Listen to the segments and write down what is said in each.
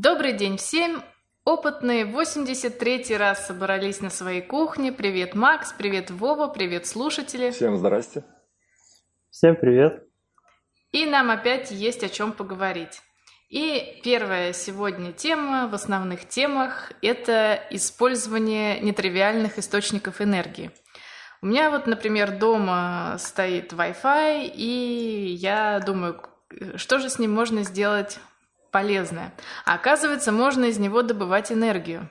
Добрый день всем! Опытные 83 раз собрались на своей кухне. Привет, Макс, привет, Вова, привет, слушатели. Всем здрасте. Всем привет. И нам опять есть о чем поговорить. И первая сегодня тема в основных темах – это использование нетривиальных источников энергии. У меня вот, например, дома стоит Wi-Fi, и я думаю, что же с ним можно сделать полезное. А оказывается, можно из него добывать энергию.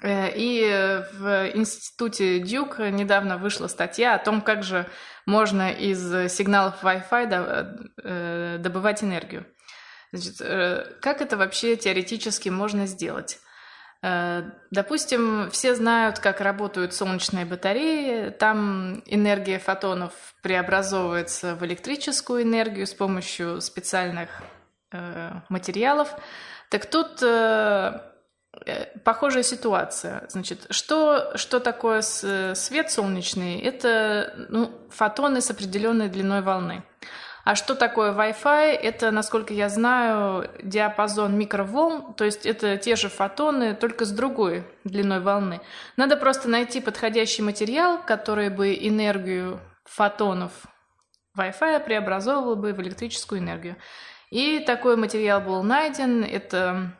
Э, и в институте Дюк недавно вышла статья о том, как же можно из сигналов Wi-Fi э, добывать энергию. Значит, э, как это вообще теоретически можно сделать? Допустим, все знают, как работают солнечные батареи. Там энергия фотонов преобразовывается в электрическую энергию с помощью специальных Э, материалов. Так тут э, э, похожая ситуация. Значит, что, что такое свет солнечный? Это ну, фотоны с определенной длиной волны. А что такое Wi-Fi? Это, насколько я знаю, диапазон микроволн, то есть это те же фотоны, только с другой длиной волны. Надо просто найти подходящий материал, который бы энергию фотонов Wi-Fi преобразовывал бы в электрическую энергию. И такой материал был найден. Это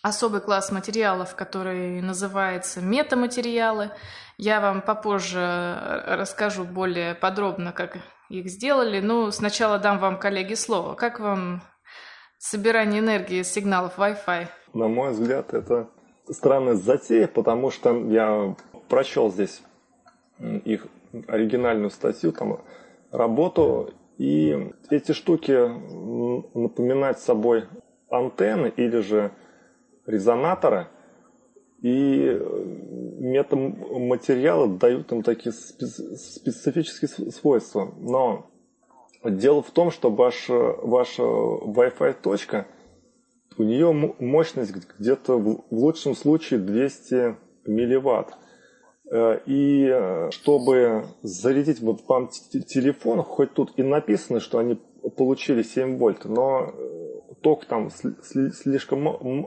особый класс материалов, который называется метаматериалы. Я вам попозже расскажу более подробно, как их сделали. Ну, сначала дам вам, коллеги, слово. Как вам собирание энергии из сигналов Wi-Fi? На мой взгляд, это странная затея, потому что я прочел здесь их оригинальную статью, там работу, и эти штуки напоминают собой антенны или же резонаторы, и метаматериалы дают им такие специфические свойства. Но дело в том, что ваша, ваша Wi-Fi точка, у нее мощность где-то в лучшем случае 200 милливатт. Э, и э, чтобы зарядить вот вам телефон, хоть тут и написано, что они получили 7 вольт, но э, ток там слишком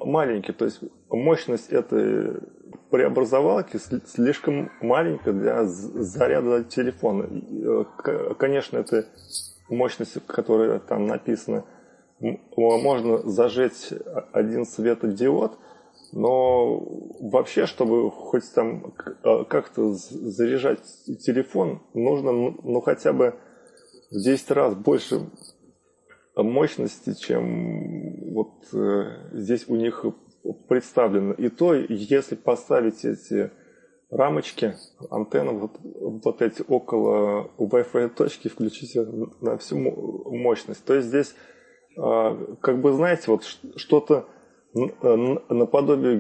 маленький, то есть мощность этой преобразовалки слишком маленькая для заряда телефона. Конечно, это мощность, которая там написана, можно зажечь один светодиод – но вообще, чтобы хоть там а, как-то заряжать телефон, нужно ну хотя бы в 10 раз больше мощности, чем вот э, здесь у них представлено. И то, если поставить эти рамочки, антенны вот, вот эти около Wi-Fi точки, включить на всю мощность. То есть здесь, э, как бы, знаете, вот что-то Э, наподобие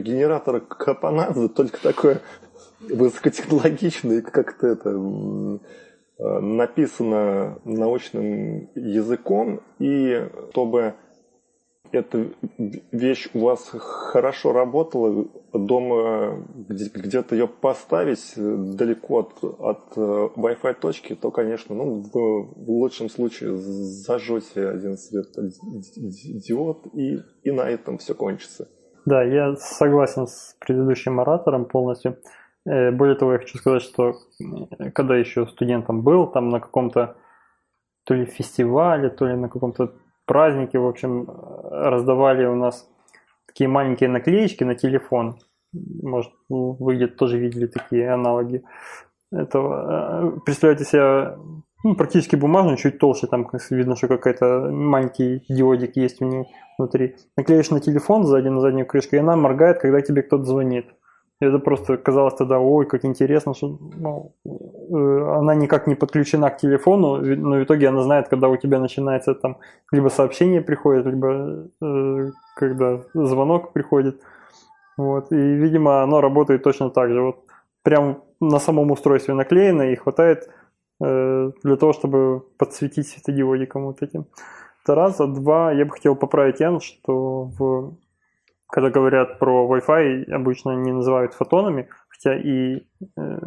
генератора Капанадзе, только такое высокотехнологичное, как-то это э, написано научным языком, и чтобы эта вещь у вас хорошо работала, дома где-то ее поставить далеко от, от э, Wi-Fi точки, то, конечно, ну, в, в лучшем случае зажжете один свет диод, и, и на этом все кончится. Да, я согласен с предыдущим оратором полностью. Э, более того, я хочу сказать, что э, когда еще студентом был, там на каком-то то ли фестивале, то ли на каком-то празднике, в общем, раздавали у нас такие маленькие наклеечки на телефон. Может, вы где-то тоже видели такие аналоги этого. Э, представляете себе ну, практически бумажную, чуть толще, там видно, что какой-то маленький диодик есть у нее внутри. Наклеишь на телефон сзади, на заднюю крышку, и она моргает, когда тебе кто-то звонит. Это просто казалось тогда, ой, как интересно, что ну, э, она никак не подключена к телефону, но в итоге она знает, когда у тебя начинается там либо сообщение приходит, либо э, когда звонок приходит. Вот. И, видимо, оно работает точно так же. Вот прям на самом устройстве наклеено и хватает э, для того, чтобы подсветить светодиодиком вот этим. Это раз. А два, я бы хотел поправить Ян, что в когда говорят про Wi-Fi, обычно не называют фотонами, хотя и э,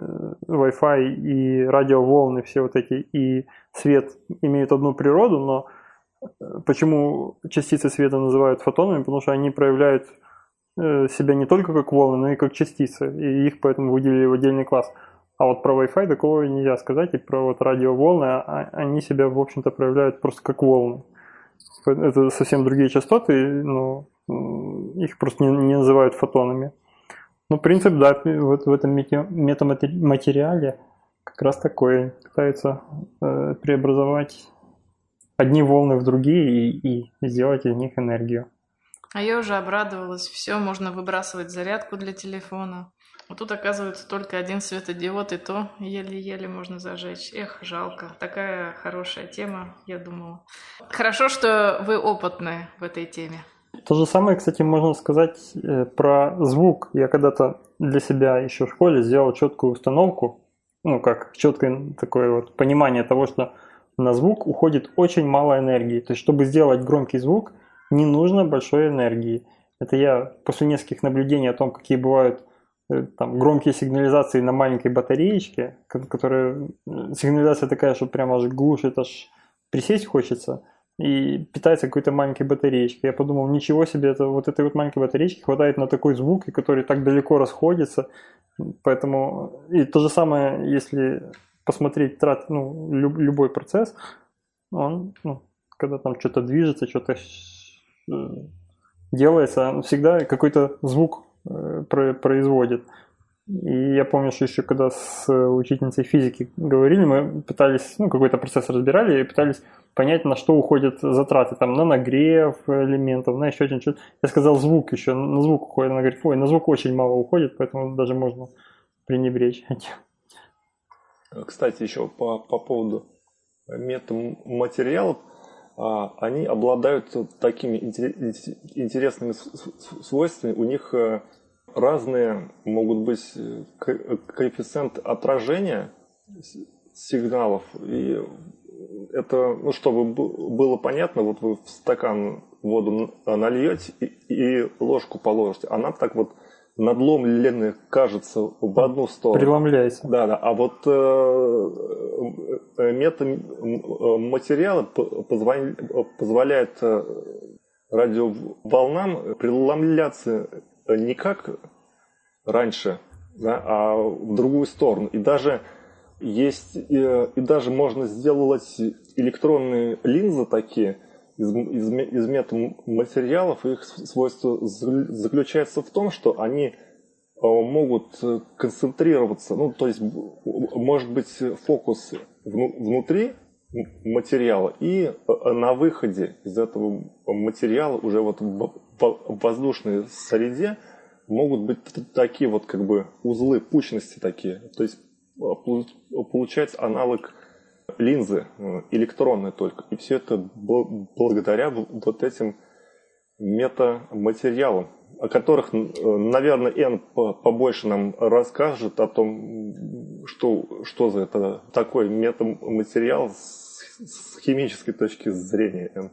Wi-Fi, и радиоволны, все вот эти, и свет имеют одну природу, но Почему частицы света называют фотонами? Потому что они проявляют э, себя не только как волны, но и как частицы, и их поэтому выделили в отдельный класс. А вот про Wi-Fi такого нельзя сказать, и про вот радиоволны, а они себя, в общем-то, проявляют просто как волны. Это совсем другие частоты, но их просто не, не называют фотонами. Ну, принцип, да, вот в этом метаматериале как раз такой. Пытаются э, преобразовать одни волны в другие и, и сделать из них энергию. А я уже обрадовалась. Все, можно выбрасывать зарядку для телефона. Вот тут оказывается только один светодиод, и то еле-еле можно зажечь. Эх, жалко. Такая хорошая тема, я думала. Хорошо, что вы опытны в этой теме. То же самое, кстати, можно сказать э, про звук. Я когда-то для себя еще в школе сделал четкую установку, ну, как четкое такое вот понимание того, что на звук уходит очень мало энергии. То есть, чтобы сделать громкий звук, не нужно большой энергии. Это я после нескольких наблюдений о том, какие бывают там, громкие сигнализации на маленькой батареечке, которая сигнализация такая, что прямо аж глушит, аж присесть хочется, и питается какой-то маленькой батареечкой. Я подумал, ничего себе, это, вот этой вот маленькой батареечки хватает на такой звук, и который так далеко расходится. Поэтому и то же самое, если посмотреть трат, ну, люб, любой процесс, он, ну, когда там что-то движется, что-то э, делается, всегда какой-то звук Э, производит. И я помню, что еще когда с учительницей физики говорили, мы пытались, ну, какой-то процесс разбирали и пытались понять, на что уходят затраты, там, на нагрев элементов, на еще один что-то. Я сказал звук еще, на звук уходит. Она говорит, ой, на звук очень мало уходит, поэтому даже можно пренебречь этим. Кстати, еще по, по поводу метаматериалов, а, они обладают такими интересными свойствами. У них э, разные могут быть э, коэффициент отражения сигналов. И это, ну, чтобы было понятно, вот вы в стакан воду нальете и, и ложку положите, она так вот надломленный кажется в одну сторону. Преломляется. Да, да. А вот э, э метаматериалы позволяют э, радиоволнам преломляться не как раньше, да, а в другую сторону. И даже есть, и, и даже можно сделать электронные линзы такие – из, из, из метаматериалов, их свойство заключается в том, что они э, могут концентрироваться, ну, то есть может быть фокус внутри материала и э, на выходе из этого материала уже вот в воздушной среде могут быть такие вот как бы узлы пучности такие. То есть э, получается аналог линзы э, электронные только. И все это благодаря вот этим метаматериалам, о которых, э, наверное, Н побольше нам расскажет о том, что, что за это такой метаматериал с химической точки зрения. Н.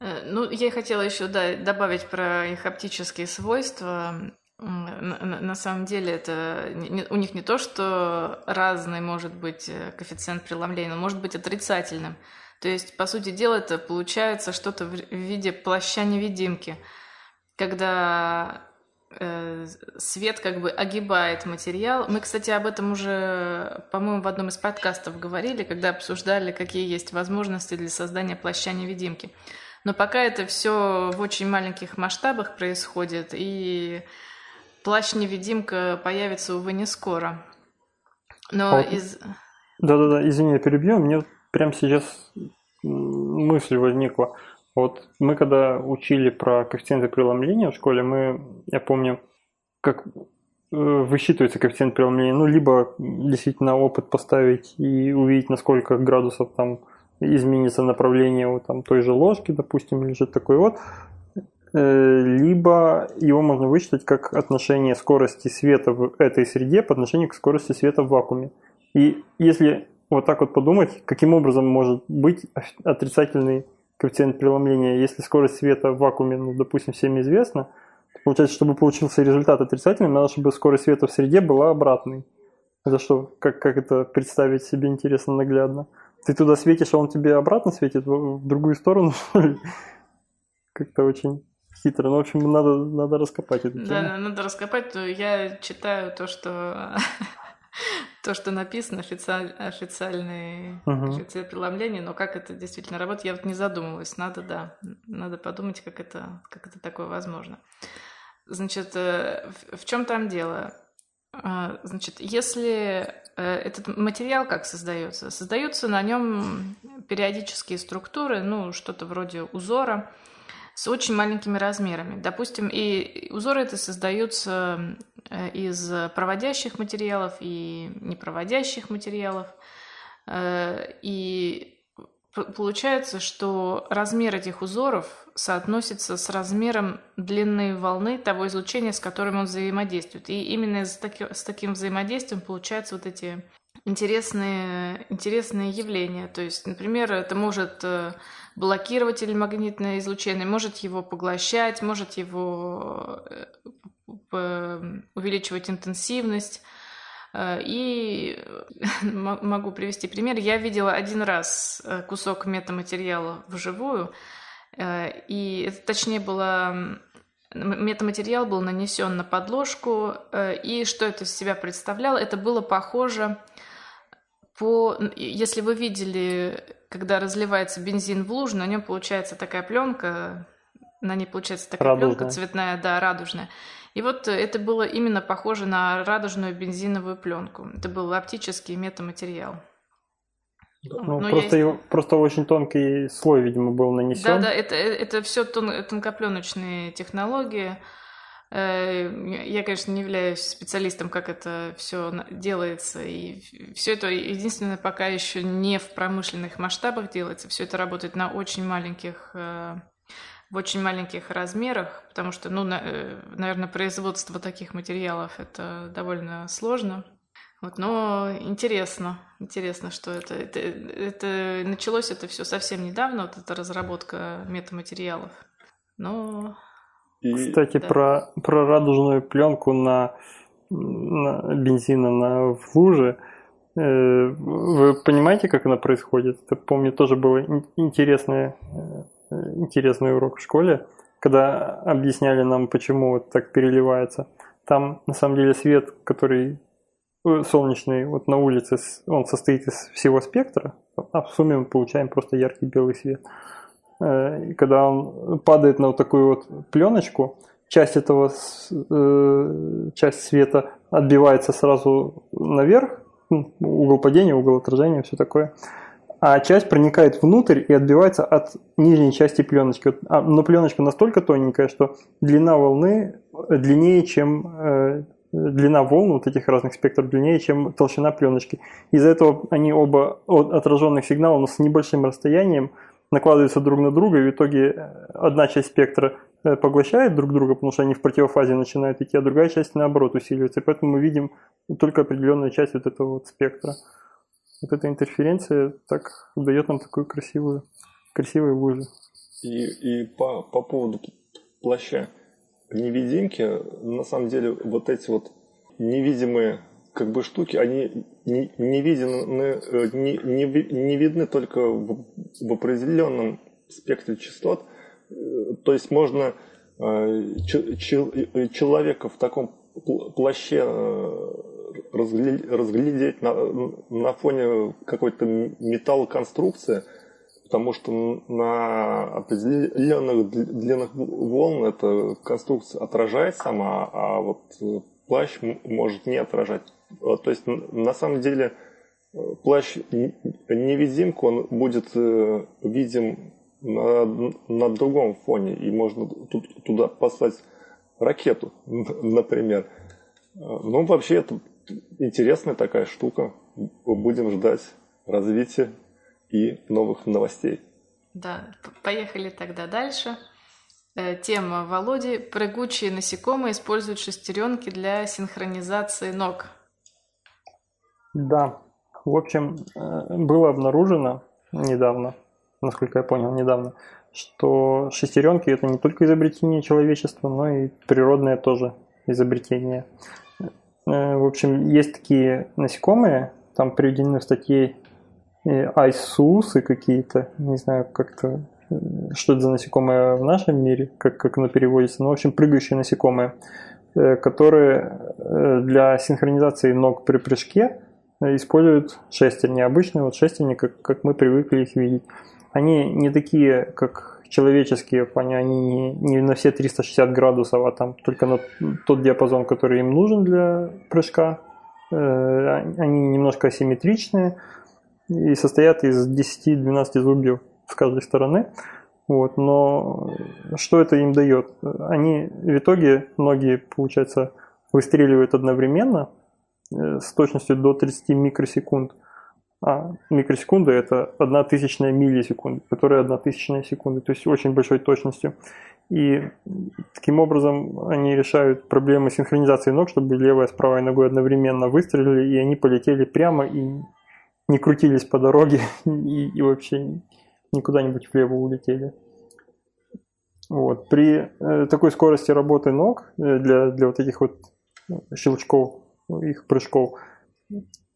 Э, ну, я хотела еще да, добавить про их оптические свойства. На, самом деле это у них не то, что разный может быть э, коэффициент преломления, но может быть отрицательным. То есть, по сути дела, это получается что-то в виде плаща-невидимки, когда э, свет как бы огибает материал. Мы, кстати, об этом уже, по-моему, в одном из подкастов говорили, когда обсуждали, какие есть возможности для создания плаща-невидимки. Но пока это все в очень маленьких масштабах происходит, и Плащ-невидимка появится, увы, не скоро. Но а из... Да-да-да, извини, я перебью. Мне прямо сейчас мысль возникла. Вот мы когда учили про коэффициенты преломления в школе, мы, я помню, как э, высчитывается коэффициент преломления, ну, либо действительно опыт поставить и увидеть, на сколько градусов там изменится направление вот, там, той же ложки, допустим, или что-то такое вот, либо его можно вычитать как отношение скорости света в этой среде по отношению к скорости света в вакууме. И если вот так вот подумать, каким образом может быть отрицательный коэффициент преломления, если скорость света в вакууме, ну, допустим, всем известна, то получается, чтобы получился результат отрицательный, надо, чтобы скорость света в среде была обратной. Это что, как, как это представить себе интересно наглядно? Ты туда светишь, а он тебе обратно светит в другую сторону? Как-то очень хитро. Ну, в общем, надо, надо раскопать эту тему. Да, надо раскопать. То я читаю то, что то, что написано, официаль, официальные uh-huh. преломления, но как это действительно работает, я вот не задумывалась. Надо, да, надо подумать, как это, как это такое возможно. Значит, э, в чем там дело? А, значит, если э, этот материал как создается? Создаются на нем периодические структуры, ну, что-то вроде узора, с очень маленькими размерами. Допустим, и узоры это создаются э, из проводящих материалов и непроводящих материалов. Э, и получается, что размер этих узоров соотносится с размером длины волны того излучения, с которым он взаимодействует. И именно с, таки, с таким взаимодействием получаются вот эти интересные, интересные явления. То есть, например, это может э, блокировать электромагнитное излучение, может его поглощать, может его э, увеличивать интенсивность. Э, и могу привести пример. Я видела один раз кусок метаматериала вживую, и это точнее было метаматериал был нанесен на подложку, и что это из себя представляло? Это было похоже по, если вы видели, когда разливается бензин в лужу, на нем получается такая пленка, на ней получается такая радужная. пленка цветная, да, радужная. И вот это было именно похоже на радужную бензиновую пленку. Это был оптический метаматериал. Ну, просто, я... его, просто очень тонкий слой, видимо, был нанесен. Да, да, это, это все тон, тонкопленочные технологии. Э, я, конечно, не являюсь специалистом, как это все делается, и все это единственное пока еще не в промышленных масштабах делается, все это работает на очень маленьких э, в очень маленьких размерах, потому что, ну, э, наверное, производство таких материалов это довольно сложно. Вот, но интересно, интересно, что это, это, это началось это все совсем недавно, вот эта разработка метаматериалов. Но и... Кстати, да. про, про радужную пленку на, на бензина на, в луже. Э, вы понимаете, как она происходит? Это, помню, тоже был интересный, э, интересный урок в школе, когда объясняли нам, почему вот так переливается. Там, на самом деле, свет, который э, солнечный вот на улице, он состоит из всего спектра, а в сумме мы получаем просто яркий белый свет. Э, когда он падает на вот такую вот пленочку, часть этого, э, часть света отбивается сразу наверх, угол падения, угол отражения, все такое, а часть проникает внутрь и отбивается от нижней части пленочки. А, но пленочка настолько тоненькая, что длина волны длиннее, чем э, длина волн вот этих разных спектров длиннее, чем толщина пленочки. Из-за этого они оба от отраженных сигналов, но с небольшим расстоянием накладываются друг на друга, и в итоге э, одна часть спектра э, поглощает друг друга, потому что они в противофазе начинают идти, а другая часть наоборот усиливается. И поэтому мы видим только определенную часть вот этого вот спектра. Вот эта интерференция так дает нам такую красивую, красивую лужу. И, и по, по поводу плаща невидимки, на самом деле вот эти вот невидимые как бы штуки, они не, не, видны, э, не, не, не видны только в, в определенном спектре частот. Э, то есть можно э, человека в таком плаще разглядеть на, на фоне какой-то металлоконструкции, потому что на определенных длинных волн эта конструкция отражает сама, а вот плащ может не отражать то есть, на самом деле, э, плащ невидимка, он будет э, видим на, на другом фоне, и можно туда послать ракету, например. Э, ну, вообще, это интересная такая штука. Будем ждать развития и новых новостей. Да, поехали тогда дальше. Тема Володи. Прыгучие насекомые используют шестеренки для синхронизации ног. Да, в общем, э, было обнаружено недавно, насколько я понял, недавно, что шестеренки это не только изобретение человечества, но и природное тоже изобретение. Э, в общем, есть такие насекомые, там приведены в статье айсусы какие-то, не знаю, как-то, что это за насекомые в нашем мире, как, как оно переводится, ну, в общем, прыгающие насекомые, э, которые э, для синхронизации ног при прыжке используют шестерни, обычные вот шестерни, как, как мы привыкли их видеть. Они не такие, как человеческие они не, не на все 360 градусов, а там только на тот диапазон, который им нужен для прыжка. Э, они немножко асимметричные и состоят из 10-12 зубьев с каждой стороны. Вот, но что это им дает? Они в итоге, многие, получается, выстреливают одновременно с точностью до 30 микросекунд – а микросекунда это одна тысячная миллисекунды, которая одна тысячная секунды, то есть очень большой точностью. И таким образом они решают проблемы синхронизации ног, чтобы левая с правой ногой одновременно выстрелили, и они полетели прямо и не крутились по дороге и, и вообще никуда-нибудь влево улетели. Вот. При э, такой скорости работы ног э, для, для вот этих вот щелчков, их прыжков,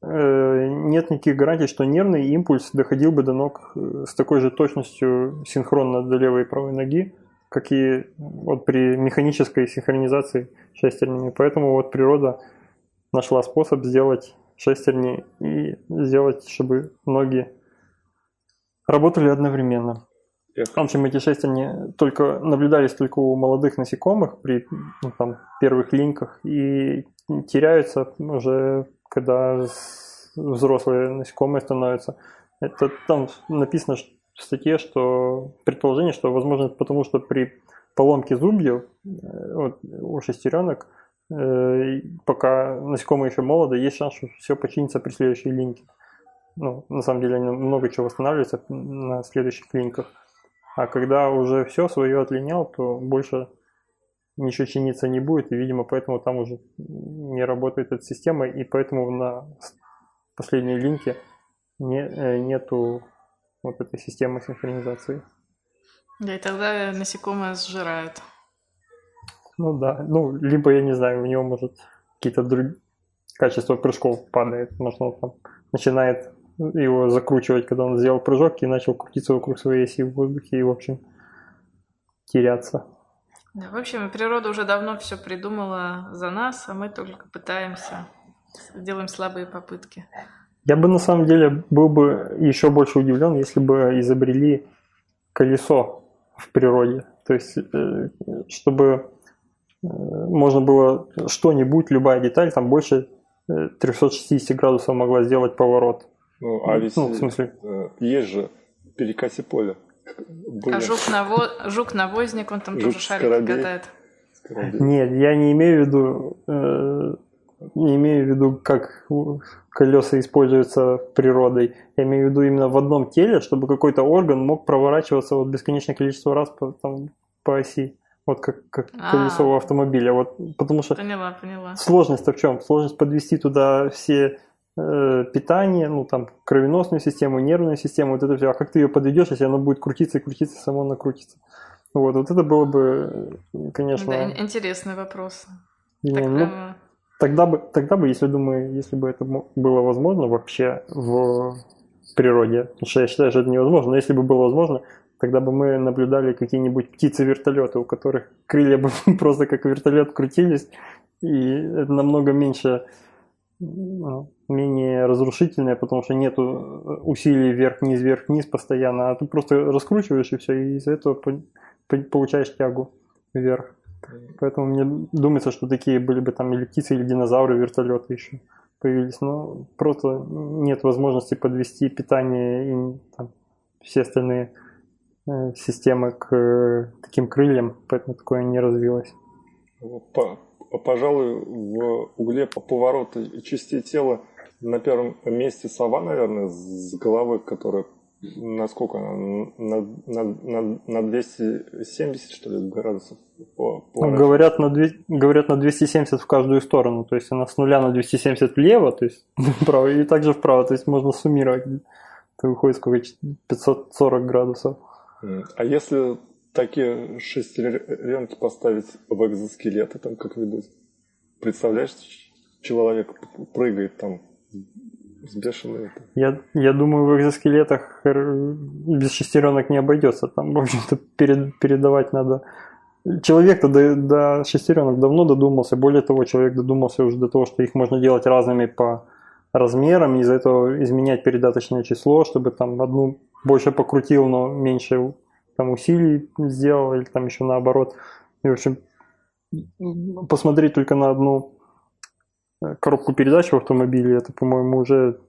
Э, нет никаких гарантий, что нервный импульс доходил бы до ног э, с такой же точностью синхронно до левой и правой ноги, как и вот при механической синхронизации шестернями. Поэтому вот природа нашла способ сделать шестерни и сделать, чтобы ноги работали одновременно. В общем, эти шестерни только наблюдались только у молодых насекомых при ну, там, первых линьках и теряются уже когда взрослые насекомые становятся. Это там написано в статье, что предположение, что возможно потому, что при поломке зубьев э, вот, у шестеренок, э, пока насекомые еще молоды, есть шанс, что все починится при следующей линьке. Ну, на самом деле, много чего восстанавливается на следующих линьках. А когда уже все свое отлинял, то больше ничего чиниться не будет, и, видимо, поэтому там уже не работает эта система, и поэтому на последней линке не, э, нету вот этой системы синхронизации. Да, и тогда насекомые сжирают. Ну да, ну, либо, я не знаю, у него, может, какие-то другие качества прыжков падает, может, он там начинает его закручивать, когда он сделал прыжок и начал крутиться вокруг своей оси в воздухе и, в общем, теряться. Да, в общем, природа уже давно все придумала за нас, а мы только пытаемся, делаем слабые попытки. Я бы на самом деле был бы еще больше удивлен, если бы изобрели колесо в природе. То есть, э, чтобы э, можно было что-нибудь, любая деталь, там больше 360 э, градусов могла сделать поворот. Ну, а ведь ну, в смысле... есть же перекати поле. Были. А жук-наво... жук-навозник, он там жук тоже шарик катает. Нет, я не имею в виду, э, не имею в виду, как колеса используются природой. Я имею в виду именно в одном теле, чтобы какой-то орган мог проворачиваться вот бесконечное количество раз по, там, по оси. Вот как, как а. колесо у автомобиля. Вот, потому что поняла, поняла. сложность-то в чем? Сложность подвести туда все питание, ну там кровеносную систему, нервную систему, вот это все. А как ты ее подведешь, если оно будет крутиться и крутиться, само накрутится? Вот, вот это было бы, конечно. Да, интересный вопрос. Не, так, ну, тогда бы, тогда бы, если думаю, если бы это было возможно вообще в природе, потому что я считаю, что это невозможно, но если бы было возможно, тогда бы мы наблюдали какие-нибудь птицы-вертолеты, у которых крылья бы просто как вертолет крутились, и это намного меньше менее разрушительная, потому что нет усилий вверх-вниз, вверх-вниз постоянно, а ты просто раскручиваешь и все, и из-за этого получаешь тягу вверх. Поэтому мне думается, что такие были бы там или птицы, или динозавры, вертолеты еще появились. Но просто нет возможности подвести питание и там, все остальные э, системы к э, таким крыльям, поэтому такое не развилось. Пожалуй, в угле по повороту частей тела на первом месте сова, наверное, с головой, которая насколько? На, на, на, на 270, что ли, градусов? По, по ну, говорят, на 2, говорят на 270 в каждую сторону, то есть она с нуля на 270 влево, то есть вправо, и также вправо, то есть можно суммировать. Это выходит сколько? 540 градусов. А если такие шестеренки поставить в экзоскелеты там как-нибудь? Представляешь, человек прыгает там с бешеной... Я, я думаю, в экзоскелетах без шестеренок не обойдется. Там, в общем-то, перед, передавать надо... Человек-то до, до шестеренок давно додумался. Более того, человек додумался уже до того, что их можно делать разными по размерам, из-за этого изменять передаточное число, чтобы там одну больше покрутил, но меньше там усилий сделал, или там еще наоборот. И, в общем, посмотреть только на одну э, коробку передач в автомобиле, это, по-моему, уже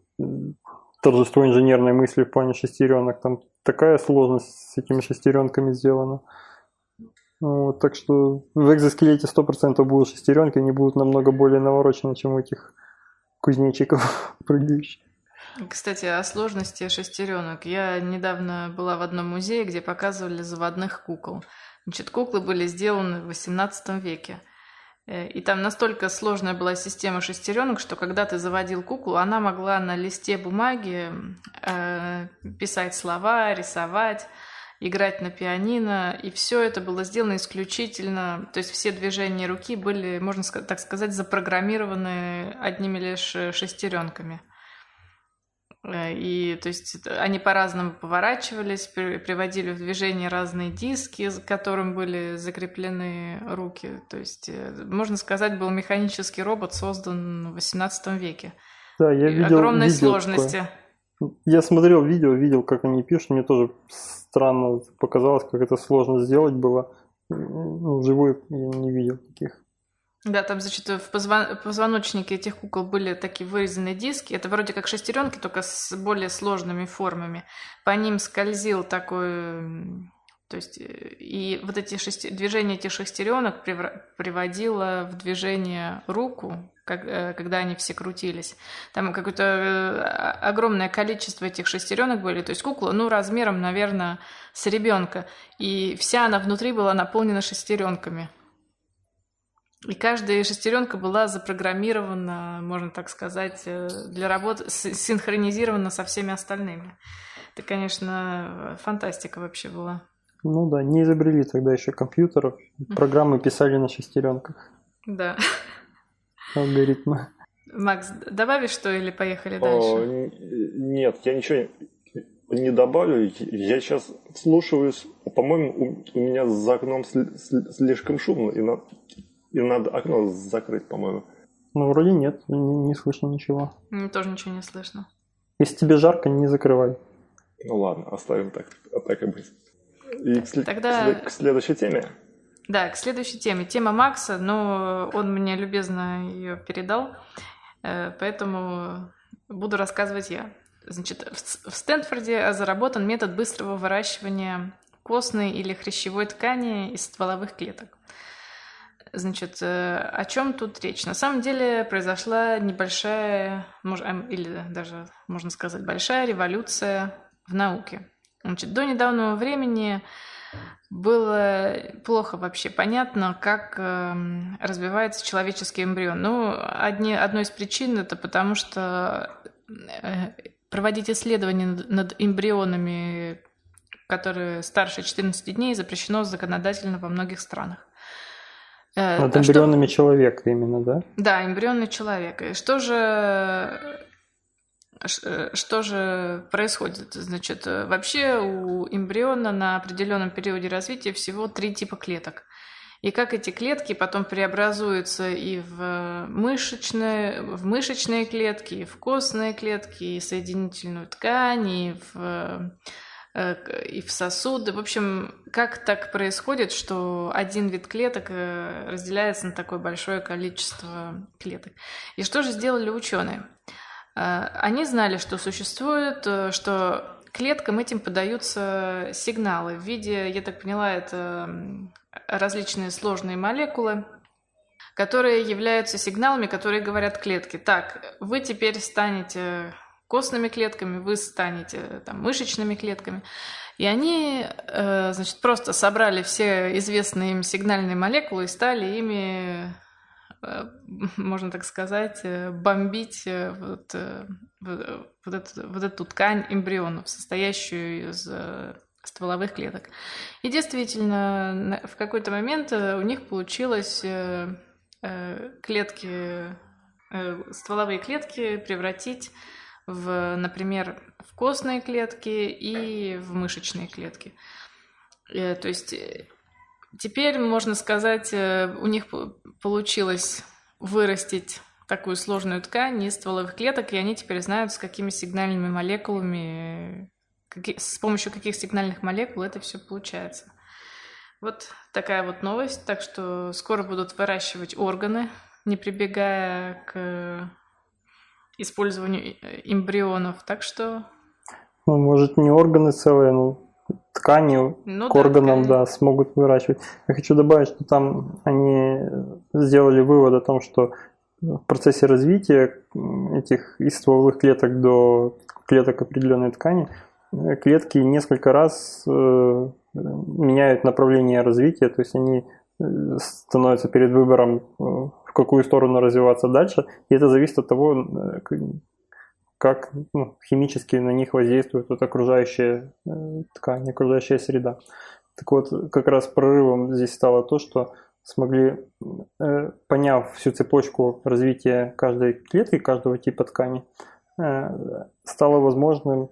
торжество инженерной мысли в плане шестеренок. Там такая сложность с этими шестеренками сделана. Вот, так что в экзоскелете 100% будут шестеренки, они будут намного более наворочены, чем у этих кузнечиков прыгающих. Кстати, о сложности шестеренок. Я недавно была в одном музее, где показывали заводных кукол. Значит, куклы были сделаны в XVIII веке. Э, и там настолько сложная была система шестеренок, что когда ты заводил куклу, она могла на листе бумаги э, писать слова, рисовать, играть на пианино, и все это было сделано исключительно, то есть все движения руки были, можно так сказать, запрограммированы одними лишь э, шестеренками. Э, и то есть они по-разному поворачивались, приводили в движение разные диски, к которым были закреплены руки. То есть, э, можно сказать, был механический робот создан в XVIII веке. Да, я видел Огромной видео сложности. Такое. Я смотрел видео, видел, как они пишут. Мне тоже странно показалось, как это сложно сделать было. Ну, вживую я не видел таких. Да, там, значит, в позвоночнике этих кукол были такие вырезанные диски. Это вроде как шестеренки, только с более сложными формами. По ним скользил такой... То есть, и вот эти шести... движения этих шестеренок приводило в движение руку, как, э, когда они все крутились. Там какое-то э, огромное количество этих шестеренок были. То есть кукла, ну, размером, наверное, с ребенка. И вся она внутри была наполнена шестеренками. И каждая шестеренка была запрограммирована, можно так сказать, э, для работы, синхронизирована со всеми остальными. Это, конечно, фантастика вообще была. Ну да, не изобрели тогда еще компьютеров, программы писали на шестеренках. Да. Алгоритмы. Макс, добавишь что или поехали дальше? О, нет, я ничего не добавлю. Я сейчас слушаюсь. По-моему, у, меня за окном слишком шумно, и на, и надо окно закрыть, по-моему. Ну, вроде нет, не, не слышно ничего. Мне тоже ничего не слышно. Если тебе жарко, не закрывай. Ну ладно, оставим так, так и быть. И к, Тогда... к следующей теме. Да, к следующей теме. Тема Макса, но он мне любезно ее передал, э, поэтому буду рассказывать я. Значит, в Стэнфорде заработан метод быстрого выращивания костной или хрящевой ткани из стволовых клеток. Значит, э, о чем тут речь? На самом деле произошла небольшая, эм, или даже, можно сказать, большая революция в науке. Значит, до недавнего времени было плохо вообще понятно, как э, развивается человеческий эмбрион. Ну, одни, одной из причин это потому, что э, проводить исследования над эмбрионами, которые старше 14 дней, запрещено законодательно во многих странах. Э, Над эмбрионами что... человека именно, да? Да, эмбрионный человек. И что же э, что же происходит? Значит, э, вообще у эмбриона на определенном периоде развития всего три типа клеток. И как эти клетки потом преобразуются и в мышечные, в мышечные клетки, и в костные клетки, и соединительную ткань, и в и в сосуды. В общем, как так происходит, что один вид клеток э, разделяется на такое большое количество клеток? И что же сделали ученые? Э, они знали, что существует, что клеткам этим подаются сигналы в виде, я так поняла, это различные сложные молекулы, которые являются сигналами, которые говорят клетке, так, вы теперь станете костными клетками, вы станете там, мышечными клетками. И они, э, значит, просто собрали все известные им сигнальные молекулы и стали ими, э, можно так сказать, э, бомбить вот, вот, эту, вот эту ткань эмбрионов, состоящую из стволовых клеток. И действительно, в какой-то момент у них получилось клетки, стволовые клетки превратить в, например, в костные клетки и в мышечные клетки. Э, то есть э, теперь, можно сказать, э, у них получилось вырастить такую сложную ткань из стволовых клеток, и они теперь знают, с какими сигнальными молекулами, с помощью каких сигнальных молекул это все получается. Вот такая вот новость. Так что скоро будут выращивать органы, не прибегая к использованию эмбрионов. Так что... Ну, может, не органы целые, но ткани ну, к да, органам, ткани. да, смогут выращивать. Я хочу добавить, что там они сделали вывод о том, что в процессе развития этих из стволовых клеток до клеток определенной ткани э, клетки несколько раз э, меняют направление развития, то есть они э, становятся перед выбором, в какую сторону развиваться дальше, и это зависит от того, как ну, химически на них воздействует вот окружающая ткань, окружающая среда. Так вот, как раз прорывом здесь стало то, что смогли, э, поняв всю цепочку развития каждой клетки, каждого типа ткани, э, стало возможным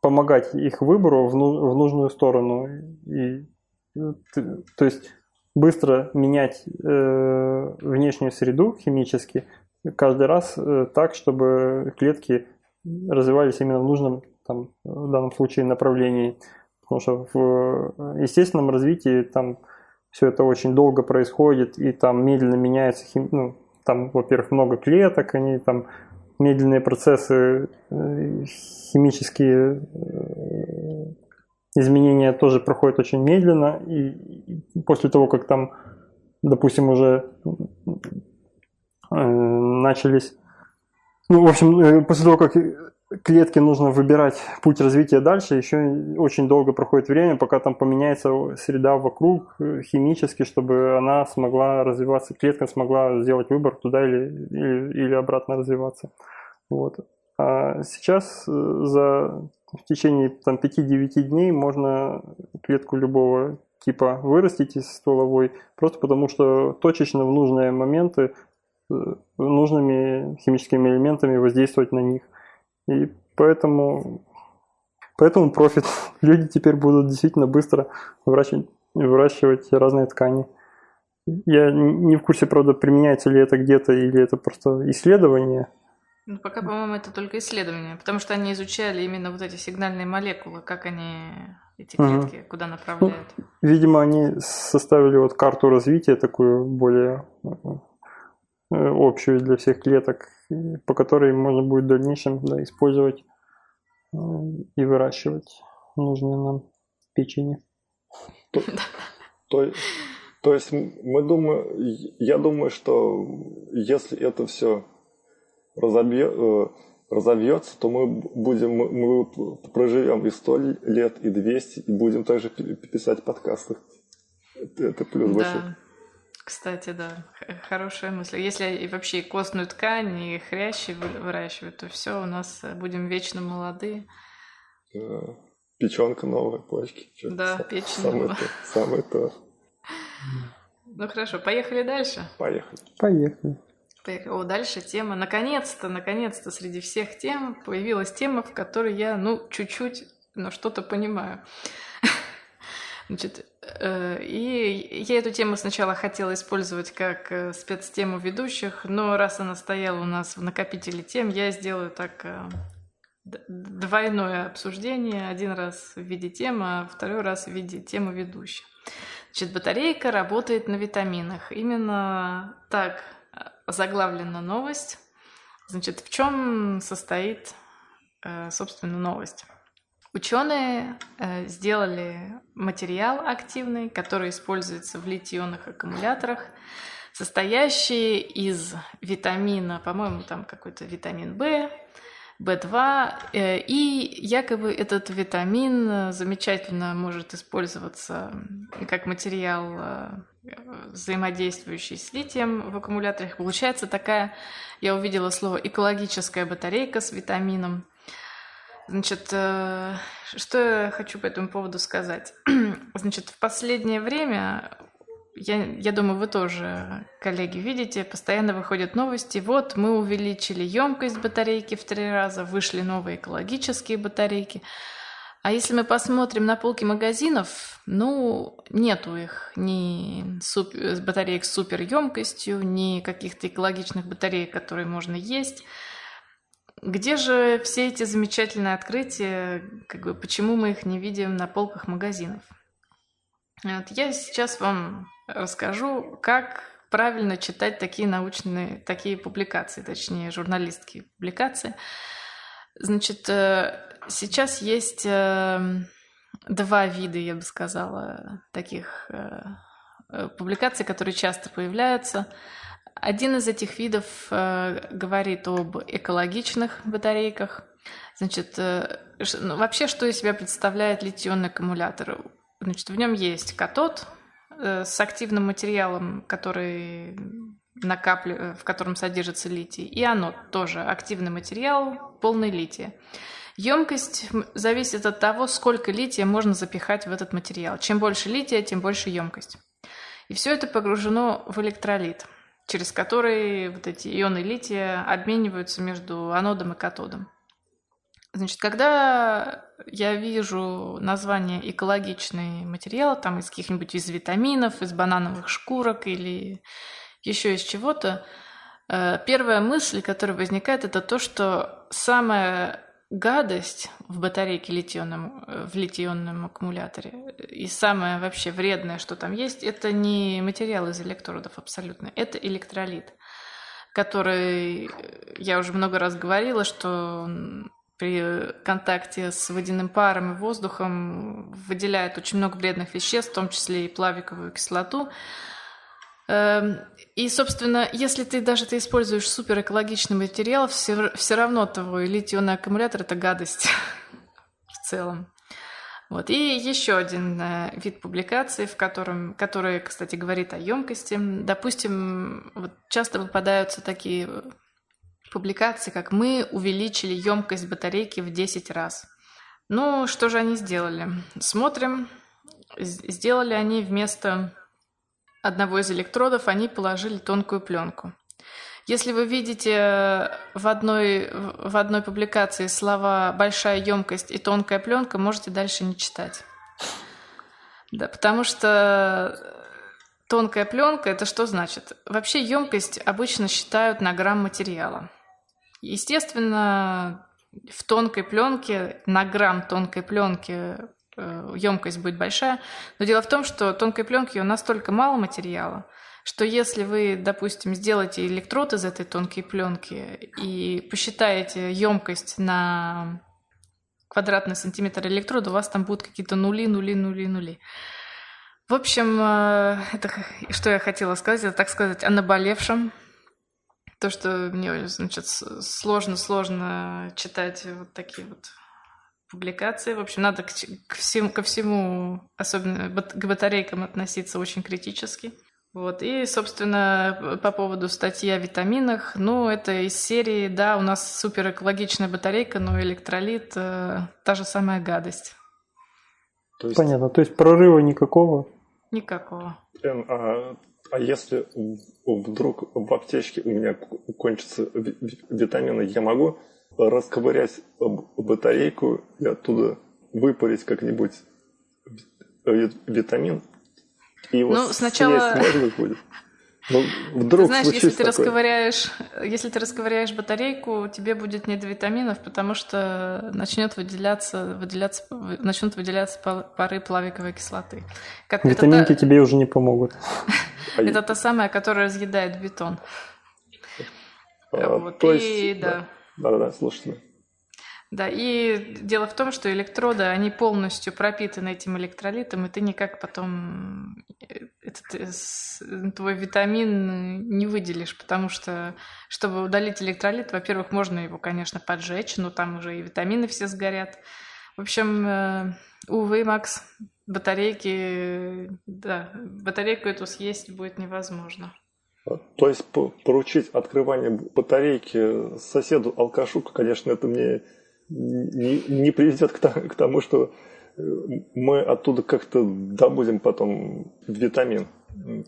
помогать их выбору в, в нужную сторону. И, то есть быстро менять э, внешнюю среду химически каждый раз э, так, чтобы клетки развивались именно в нужном, там, в данном случае, направлении. Потому что в естественном развитии там все это очень долго происходит, и там медленно меняется, хим... ну, там, во-первых, много клеток, они там медленные процессы э, химические э, изменения тоже проходят очень медленно, и после того, как там, допустим, уже э, начались, ну, в общем, после того, как клетке нужно выбирать путь развития дальше, еще очень долго проходит время, пока там поменяется среда вокруг э, химически, чтобы она смогла развиваться, клетка смогла сделать выбор туда или, или, или обратно развиваться. Вот. А сейчас э, за в течение там, 5-9 дней можно клетку любого типа вырастить из стволовой, просто потому что точечно в нужные моменты э, нужными химическими элементами воздействовать на них – и поэтому, поэтому профит. Люди теперь будут действительно быстро выращивать, выращивать разные ткани. Я не в курсе, правда, применяется ли это где-то или это просто исследование. Ну, пока, по-моему, это только исследование, потому что они изучали именно вот эти сигнальные молекулы, как они эти клетки, угу. куда направляют. Ну, видимо, они составили вот карту развития такую более э, общую для всех клеток по которой можно будет в дальнейшем да, использовать э, и выращивать нужные нам печени. То, то, то есть мы думаем, я думаю, что если это все разобье, э, разовьется, то мы будем, мы проживем и сто лет, и 200, и будем также писать подкасты. Это, это плюс да. большой. Кстати, да, хорошая мысль. Если и вообще костную ткань и хрящи выращивать, то все, у нас э, будем вечно молодые. Да. Печенка новая, почки. Да, печень самое то, самое то. Ну хорошо, поехали дальше? Поехали. Поехали. Поехали. О, дальше тема. Наконец-то, наконец-то среди всех тем появилась тема, в которой я, ну, чуть-чуть, но что-то понимаю. Значит, э, и я эту тему сначала хотела использовать как э, спецтему ведущих, но раз она стояла у нас в накопителе тем, я сделаю так э, двойное обсуждение. Один раз в виде темы, а второй раз в виде темы ведущих. Значит, батарейка работает на витаминах. Именно так заглавлена новость. Значит, в чем состоит, собственно, новость? Ученые э, сделали материал активный, который используется в литионных аккумуляторах, состоящий из витамина, по-моему, там какой-то витамин В, В2, э, и якобы этот витамин замечательно может использоваться как материал, э, взаимодействующий с литием в аккумуляторах. Получается такая, я увидела слово экологическая батарейка с витамином. Значит, э, что я хочу по этому поводу сказать? Значит, в последнее время я, я думаю, вы тоже, коллеги, видите, постоянно выходят новости. Вот мы увеличили емкость батарейки в три раза, вышли новые экологические батарейки. А если мы посмотрим на полки магазинов, ну, нету их ни суп... батареек с суперемкостью, ни каких-то экологичных батареек, которые можно есть. Где же все эти замечательные открытия, как бы, почему мы их не видим на полках магазинов? Вот я сейчас вам расскажу, как правильно читать такие научные, такие публикации, точнее, журналистские публикации. Значит, э, сейчас есть э, два вида, я бы сказала, таких э, публикаций, которые часто появляются. Один из этих видов говорит об экологичных батарейках. Значит, ну, вообще, что из себя представляет литионный аккумулятор? Значит, в нем есть катод с активным материалом, который накапли... в котором содержится литий, и анод тоже активный материал, полный лития. Емкость зависит от того, сколько лития можно запихать в этот материал. Чем больше лития, тем больше емкость. И все это погружено в электролит, через который вот эти ионы лития обмениваются между анодом и катодом. Значит, когда я вижу название экологичный материал, там из каких-нибудь из витаминов, из банановых шкурок или еще из чего-то, э, первая мысль, которая возникает, это то, что самая гадость в батарейке литионном, в литионном аккумуляторе и самое вообще вредное, что там есть, это не материал из электродов абсолютно, это электролит, который, я уже много раз говорила, что при контакте с водяным паром и воздухом выделяет очень много вредных веществ, в том числе и плавиковую кислоту, Эм, и, собственно, если ты даже ты используешь супер экологичный материал, все, все равно твой литионный аккумулятор – это гадость в целом. Вот. И еще один э, вид публикации, в котором, который, кстати, говорит о емкости. Допустим, вот часто попадаются такие публикации, как «Мы увеличили емкость батарейки в 10 раз». Ну, что же они сделали? Смотрим. Сделали они вместо одного из электродов они положили тонкую пленку. Если вы видите в одной, в одной публикации слова «большая емкость» и «тонкая пленка», можете дальше не читать. Да, потому что тонкая пленка – это что значит? Вообще емкость обычно считают на грамм материала. Естественно, в тонкой пленке, на грамм тонкой пленки емкость будет большая. Но дело в том, что тонкой пленки настолько мало материала, что если вы, допустим, сделаете электрод из этой тонкой пленки и посчитаете емкость на квадратный сантиметр электрода, у вас там будут какие-то нули, нули, нули, нули. В общем, э, это, что я хотела сказать, это, так сказать, о наболевшем. То, что мне, значит, сложно-сложно читать вот такие вот публикации. В общем, надо к, к всему, ко всему, особенно к батарейкам относиться очень критически. Вот. И, собственно, по поводу статьи о витаминах, ну, это из серии, да, у нас супер экологичная батарейка, но электролит э, та же самая гадость. То есть... Понятно, то есть прорыва никакого? Никакого. Эн, а, а если вдруг в аптечке у меня кончатся витамины, я могу расковырять батарейку и оттуда выпарить как-нибудь витамин. И его ну, сначала... будет? Ну, вдруг ты знаешь, если ты, расковыряешь, если ты расковыряешь батарейку, тебе будет не до витаминов, потому что начнет выделяться, выделяться, начнут выделяться пары плавиковой кислоты. Как Витаминки это, тебе уже не помогут. Это та самая, которая разъедает бетон. А, то есть, да. Да-да-да, слушайте. Да, и дело в том, что электроды, они полностью пропитаны этим электролитом, и ты никак потом э, этот э, твой витамин не выделишь, потому что, чтобы удалить электролит, во-первых, можно его, конечно, поджечь, но там уже и витамины все сгорят. В общем, э, увы, Макс, батарейки, да, батарейку эту съесть будет невозможно. То есть поручить открывание батарейки соседу алкашу, конечно, это мне не, не приведет к тому, что э, мы оттуда как-то добудем потом витамин.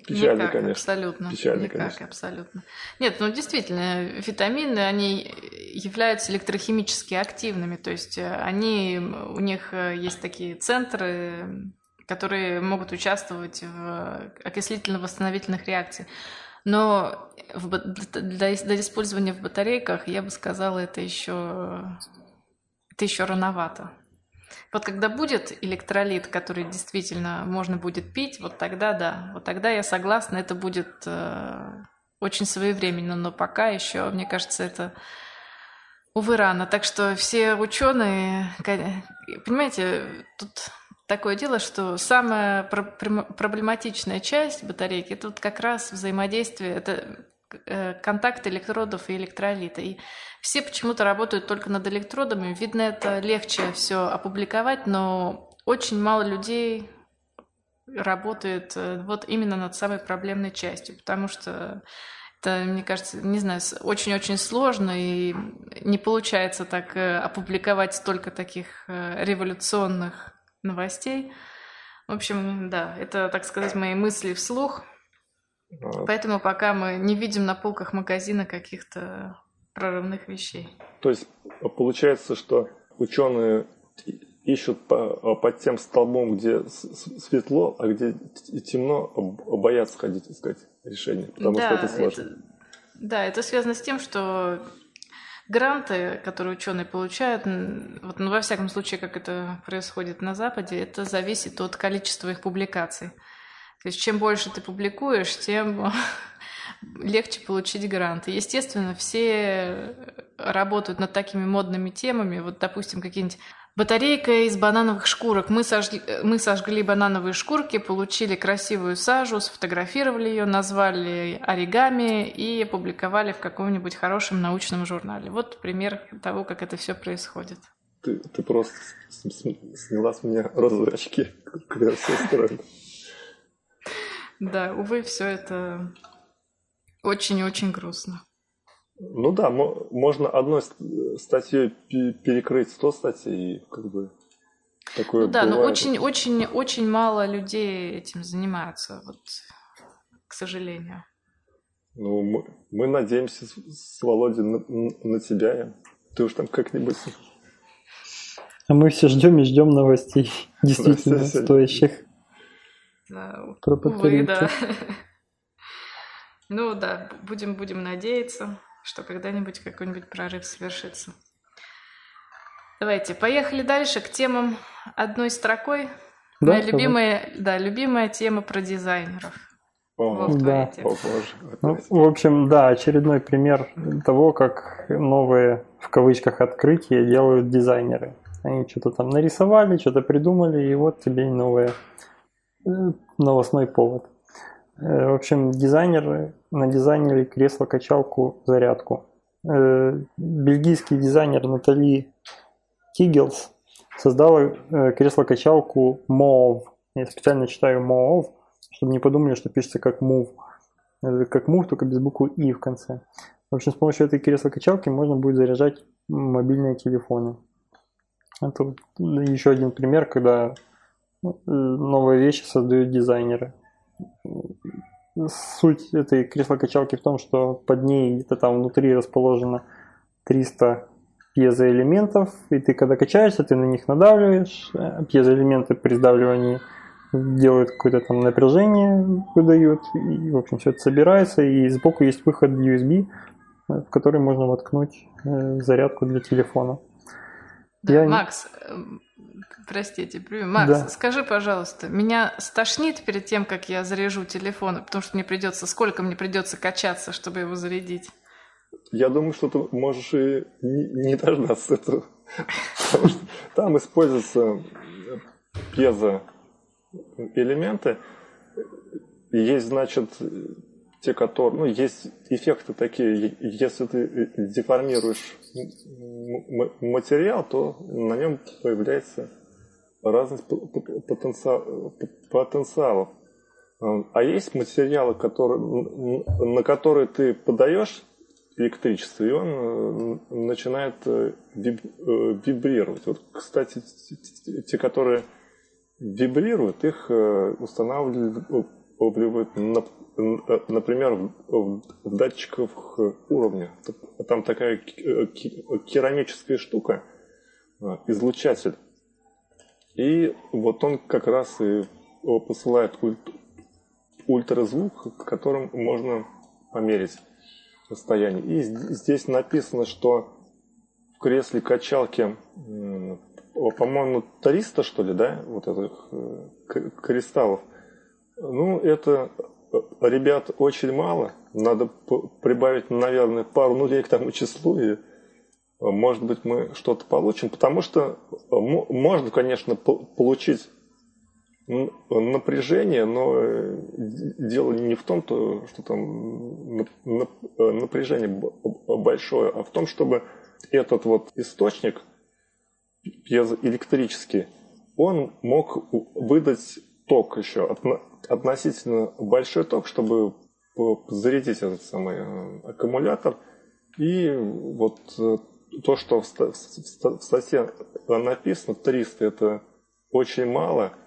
Печально, никак, конечно. абсолютно. Печально, никак, конечно. абсолютно. Нет, ну действительно, витамины, они являются электрохимически активными, то есть э, они, у них э, есть такие центры, которые могут участвовать в окислительно-восстановительных реакциях. Но в, для, для использования в батарейках, я бы сказала, это еще, это еще рановато. Вот когда будет электролит, который действительно можно будет пить, вот тогда да, вот тогда я согласна, это будет э, очень своевременно, но пока еще, мне кажется, это увы рано. Так что все ученые, понимаете, тут такое дело, что самая проблематичная часть батарейки это вот как раз взаимодействие, это э, контакт электродов и электролита. И все почему-то работают только над электродами. Видно, это легче все опубликовать, но очень мало людей работает э, вот именно над самой проблемной частью, потому что это, мне кажется, не знаю, очень-очень сложно, и не получается так э, опубликовать столько таких э, революционных новостей. В общем, да, это, так сказать, мои мысли вслух. Поэтому пока мы не видим на полках магазина каких-то прорывных вещей. То есть э, получается, что ученые ищут по, под тем столбом, где светло, а где темно, боятся ходить искать решение, потому что это сложно. да, это связано с тем, что гранты, которые ученые получают, вот, ну, во всяком случае, как это происходит на Западе, это зависит от количества их публикаций. То есть чем больше ты публикуешь, тем легче получить гранты. Естественно, все работают над такими модными темами. Вот, допустим, какие-нибудь Батарейка из банановых шкурок. Мы сожгли, мы сожгли банановые шкурки, получили красивую сажу, сфотографировали ее, назвали оригами и опубликовали в каком-нибудь хорошем научном журнале. Вот пример того, как это все происходит. Ты, ты просто сняла с меня розовые очки, когда все устроено. Да, увы, все это очень и очень грустно. Ну да, мо- можно одной ст- статьей пе- перекрыть 100 статей, и как бы такое Ну да, но бывает. очень, очень, очень мало людей этим занимаются, вот, к сожалению. Ну, мы, мы надеемся с, с Володей на, на тебя. Ты уж там как-нибудь... А мы все ждем и ждем новостей, действительно все- все. стоящих Да, про увы, да. Ну да, будем, будем надеяться, что когда-нибудь какой-нибудь прорыв совершится. Давайте, поехали дальше к темам одной строкой. Да, Моя любимая, да, любимая тема про дизайнеров. О, Вот Да. о боже. Ну, в общем, да, очередной пример того, как новые, в кавычках, открытия делают дизайнеры. Они что-то там нарисовали, что-то придумали, и вот тебе новое, э, новостной повод. Э, В общем, дизайнеры надизайнили кресло-качалку зарядку. Э, Бельгийский дизайнер Натали Тигелс создала э, кресло-качалку Move. Я специально читаю Move, чтобы не подумали, что пишется как Move. Это как мув, только без буквы И в конце. В общем, с помощью этой кресло-качалки можно будет заряжать мобильные телефоны. Это еще один пример, когда э, новые вещи создают дизайнеры. Суть этой кресло-качалки в том, что под ней где-то там внутри расположено 300 пьезоэлементов, и ты когда качаешься, ты на них надавливаешь, э, пьезоэлементы при сдавливании делают какое-то там напряжение, выдают, и, в общем, все это собирается, и сбоку есть выход USB, э, в который можно воткнуть э, зарядку для телефона. Да, Я Макс, эм, простите, привет. Макс, Да. скажи, пожалуйста, меня стошнит перед тем, как я заряжу телефон, потому что мне придется, сколько мне придется качаться, чтобы его зарядить? Я думаю, что ты можешь и не, не дождаться этого. Потому что там используются пьезоэлементы. Есть, значит, те, которые... Ну, есть эффекты такие. Если ты деформируешь м- м- материал, то на нем появляется разность потенциалов. А есть материалы, которые, на которые ты подаешь электричество, и он э, начинает э, виб- э, вибрировать. Вот, кстати, те, которые вибрируют, их э, устанавливали, приводит, например, в датчиках уровня. Там такая керамическая штука, излучатель. И вот он как раз и посылает ультразвук, которым можно померить расстояние. И здесь написано, что в кресле качалки, по-моему, 300, что ли, да, вот этих э, кристаллов. Ну, это, э, ребят, очень мало. Надо прибавить, наверное, пару нулей к тому числу, и, э, может быть, мы что-то получим. Потому что можно, конечно, получить напряжение, но э, дело не в том, что там напряжение большое, а в том, чтобы этот вот источник пьезоэлектрический, он мог выдать ток еще, относительно большой ток, чтобы зарядить этот самый э, аккумулятор. И вот э, то, что в статье написано, 300 это очень мало –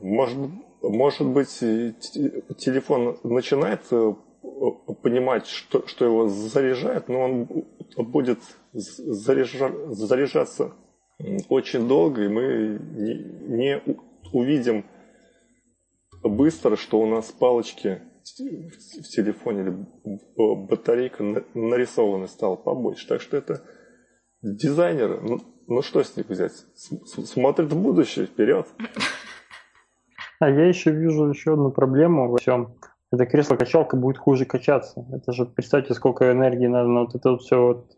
может, может быть, телефон начинает э, понимать, что, что его заряжает, но он будет заряжа, заряжаться очень долго, и мы не, не увидим быстро, что у нас палочки в телефоне или батарейка нарисована стала побольше. Так что это дизайнеры, ну, ну что с них взять? Смотрят в будущее, вперед. А я еще вижу еще одну проблему во всем. Это кресло-качалка будет хуже качаться. Это же, представьте, сколько энергии надо на вот это вот все вот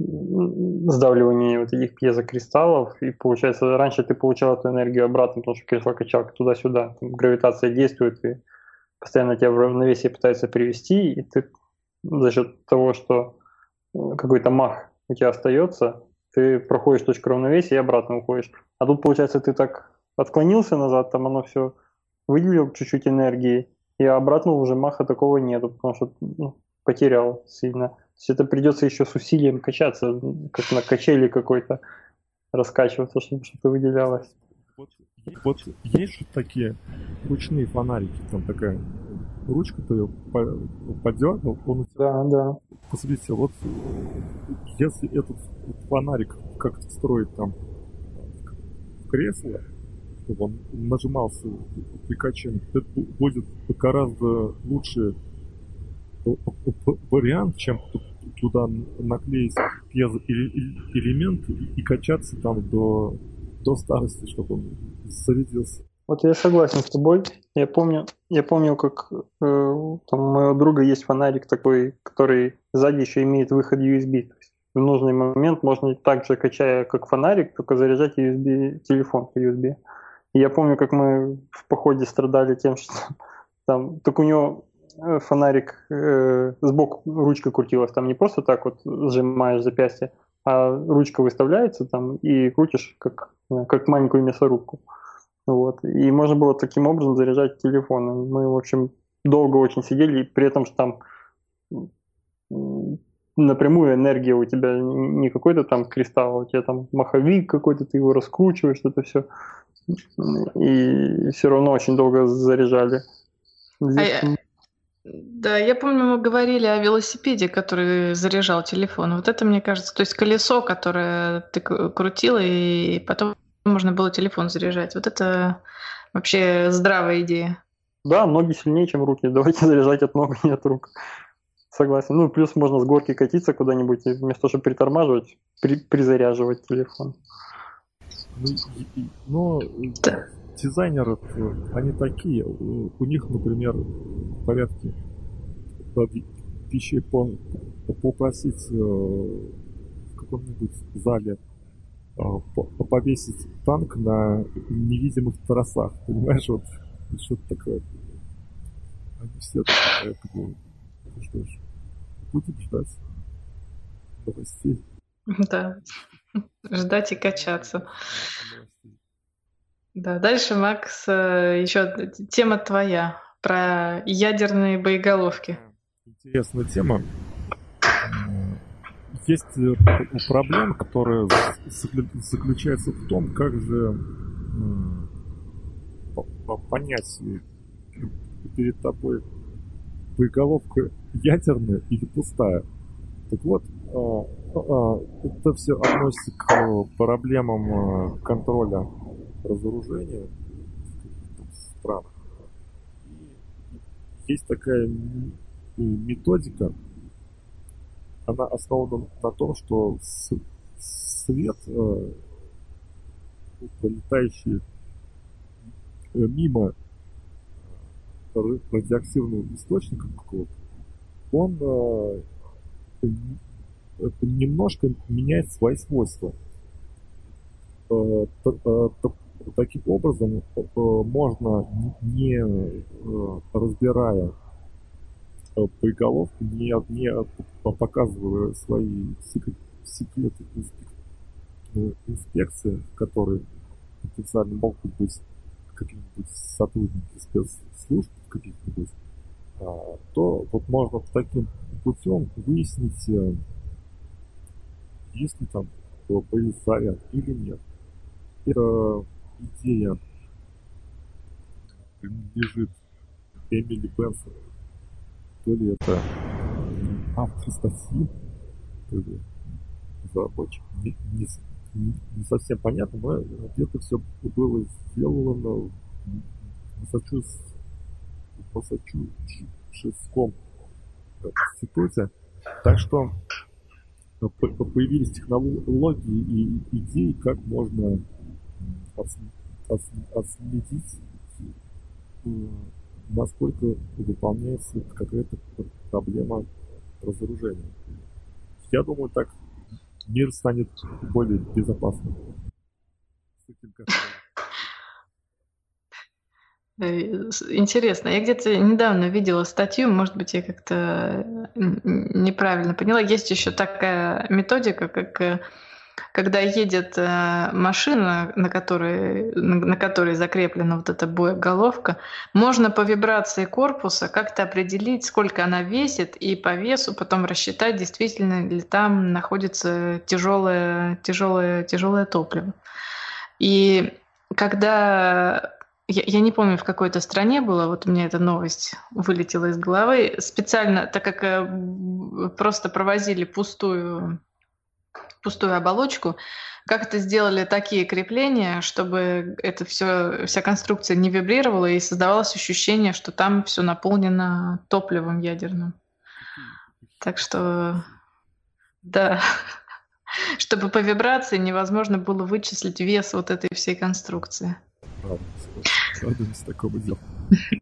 сдавливание вот этих пьезокристаллов, и получается, раньше ты получал эту энергию обратно, потому что кресло-качалка туда-сюда, гравитация действует, и постоянно тебя в равновесие пытается привести, и ты за счет того, что э, какой-то мах у тебя остается, ты проходишь точку равновесия и обратно уходишь. А тут, получается, ты так отклонился назад, там оно все выделил чуть-чуть энергии, и обратно уже маха такого нету, потому что ну, потерял сильно. Есть это придется еще с усилием качаться, как на качели какой-то раскачиваться, чтобы что-то выделялось. Вот, вот есть же такие ручные фонарики, там такая ручка, ты ее подергал, он у тебя... Да, да. Посмотрите, вот если этот фонарик как-то строить там в кресло, чтобы он нажимался Пикачем, это будет гораздо лучший вариант, чем туда наклеить пьезоэлементы и качаться там до, до старости, чтобы он зарядился. Вот я согласен с тобой. Я помню, я помню, как э, там у моего друга есть фонарик такой, который сзади еще имеет выход USB. То есть в нужный момент можно также качая как фонарик, только заряжать USB телефон по USB. Я помню, как мы в походе страдали тем, что там только у него фонарик э, сбоку ручка крутилась, там не просто так вот сжимаешь запястье, а ручка выставляется там и крутишь как, как маленькую мясорубку. Вот. И можно было таким образом заряжать телефон. Мы, в общем, долго очень сидели, при этом, что там напрямую энергия у тебя не какой-то там кристалл, а у тебя там маховик какой-то, ты его раскручиваешь, это все и все равно очень долго заряжали. Здесь... А. Да, я помню, мы говорили о велосипеде, который заряжал телефон. Вот это, мне кажется, то есть колесо, которое ты крутила, и потом можно было телефон заряжать. Вот это вообще здравая идея. Да, ноги сильнее, чем руки. Давайте заряжать от ног, не от рук. Согласен. Ну, плюс можно с горки катиться куда-нибудь, и вместо того, чтобы притормаживать, при, призаряживать телефон. Ну, да. Дизайнеры, они такие. У них, например, в порядке вещей по, попросить э, в каком-нибудь зале э, повесить танк на невидимых тросах. Понимаешь, вот что-то такое. Они все такие, ну что ж, будем ждать новостей. Да. Ждать и качаться. Да, дальше, Макс, э, еще тема твоя про ядерные боеголовки. Интересная тема. Есть э, проблема, которая заключается в том, как же понять перед тобой боеголовка ядерная или пустая. Так вот, это все относится к проблемам контроля разоружения в странах. есть такая методика, она основана на том, что свет, пролетающий мимо радиоактивного источника какого-то, он немножко меняет свои свойства. Таким образом, можно, не разбирая боеголовку, не, не показывая свои секреты инспекции, которые потенциально могут быть какие-нибудь сотрудники спецслужб каких-нибудь, а, то вот можно таким путем выяснить, э, есть ли там боезаряд или нет. Эта идея принадлежит Эмили Бенсон. То ли это автор статьи, то ли разработчик. Не, не, не совсем понятно, но это все было сделано в Массачусетском институте. Так что э, появились технологии и идеи, как можно отследить, насколько выполняется какая-то проблема разоружения. Я думаю, так мир станет более безопасным. Интересно. Я где-то недавно видела статью, может быть, я как-то неправильно поняла. Есть еще такая методика, как э, когда едет э, машина, на которой, на которой закреплена вот эта боеголовка, можно по вибрации корпуса как-то определить, сколько она весит, и по весу потом рассчитать, действительно ли там находится тяжелое, тяжелое, тяжелое топливо. И когда я, не помню, в какой-то стране было, вот у меня эта новость вылетела из головы, специально, так как э, просто провозили пустую пустую оболочку, как это сделали такие крепления, чтобы это все, вся конструкция не вибрировала и создавалось ощущение, что там все наполнено топливом ядерным. Так что, да, чтобы по вибрации невозможно было вычислить вес вот этой всей конструкции. Радуемся такому делу.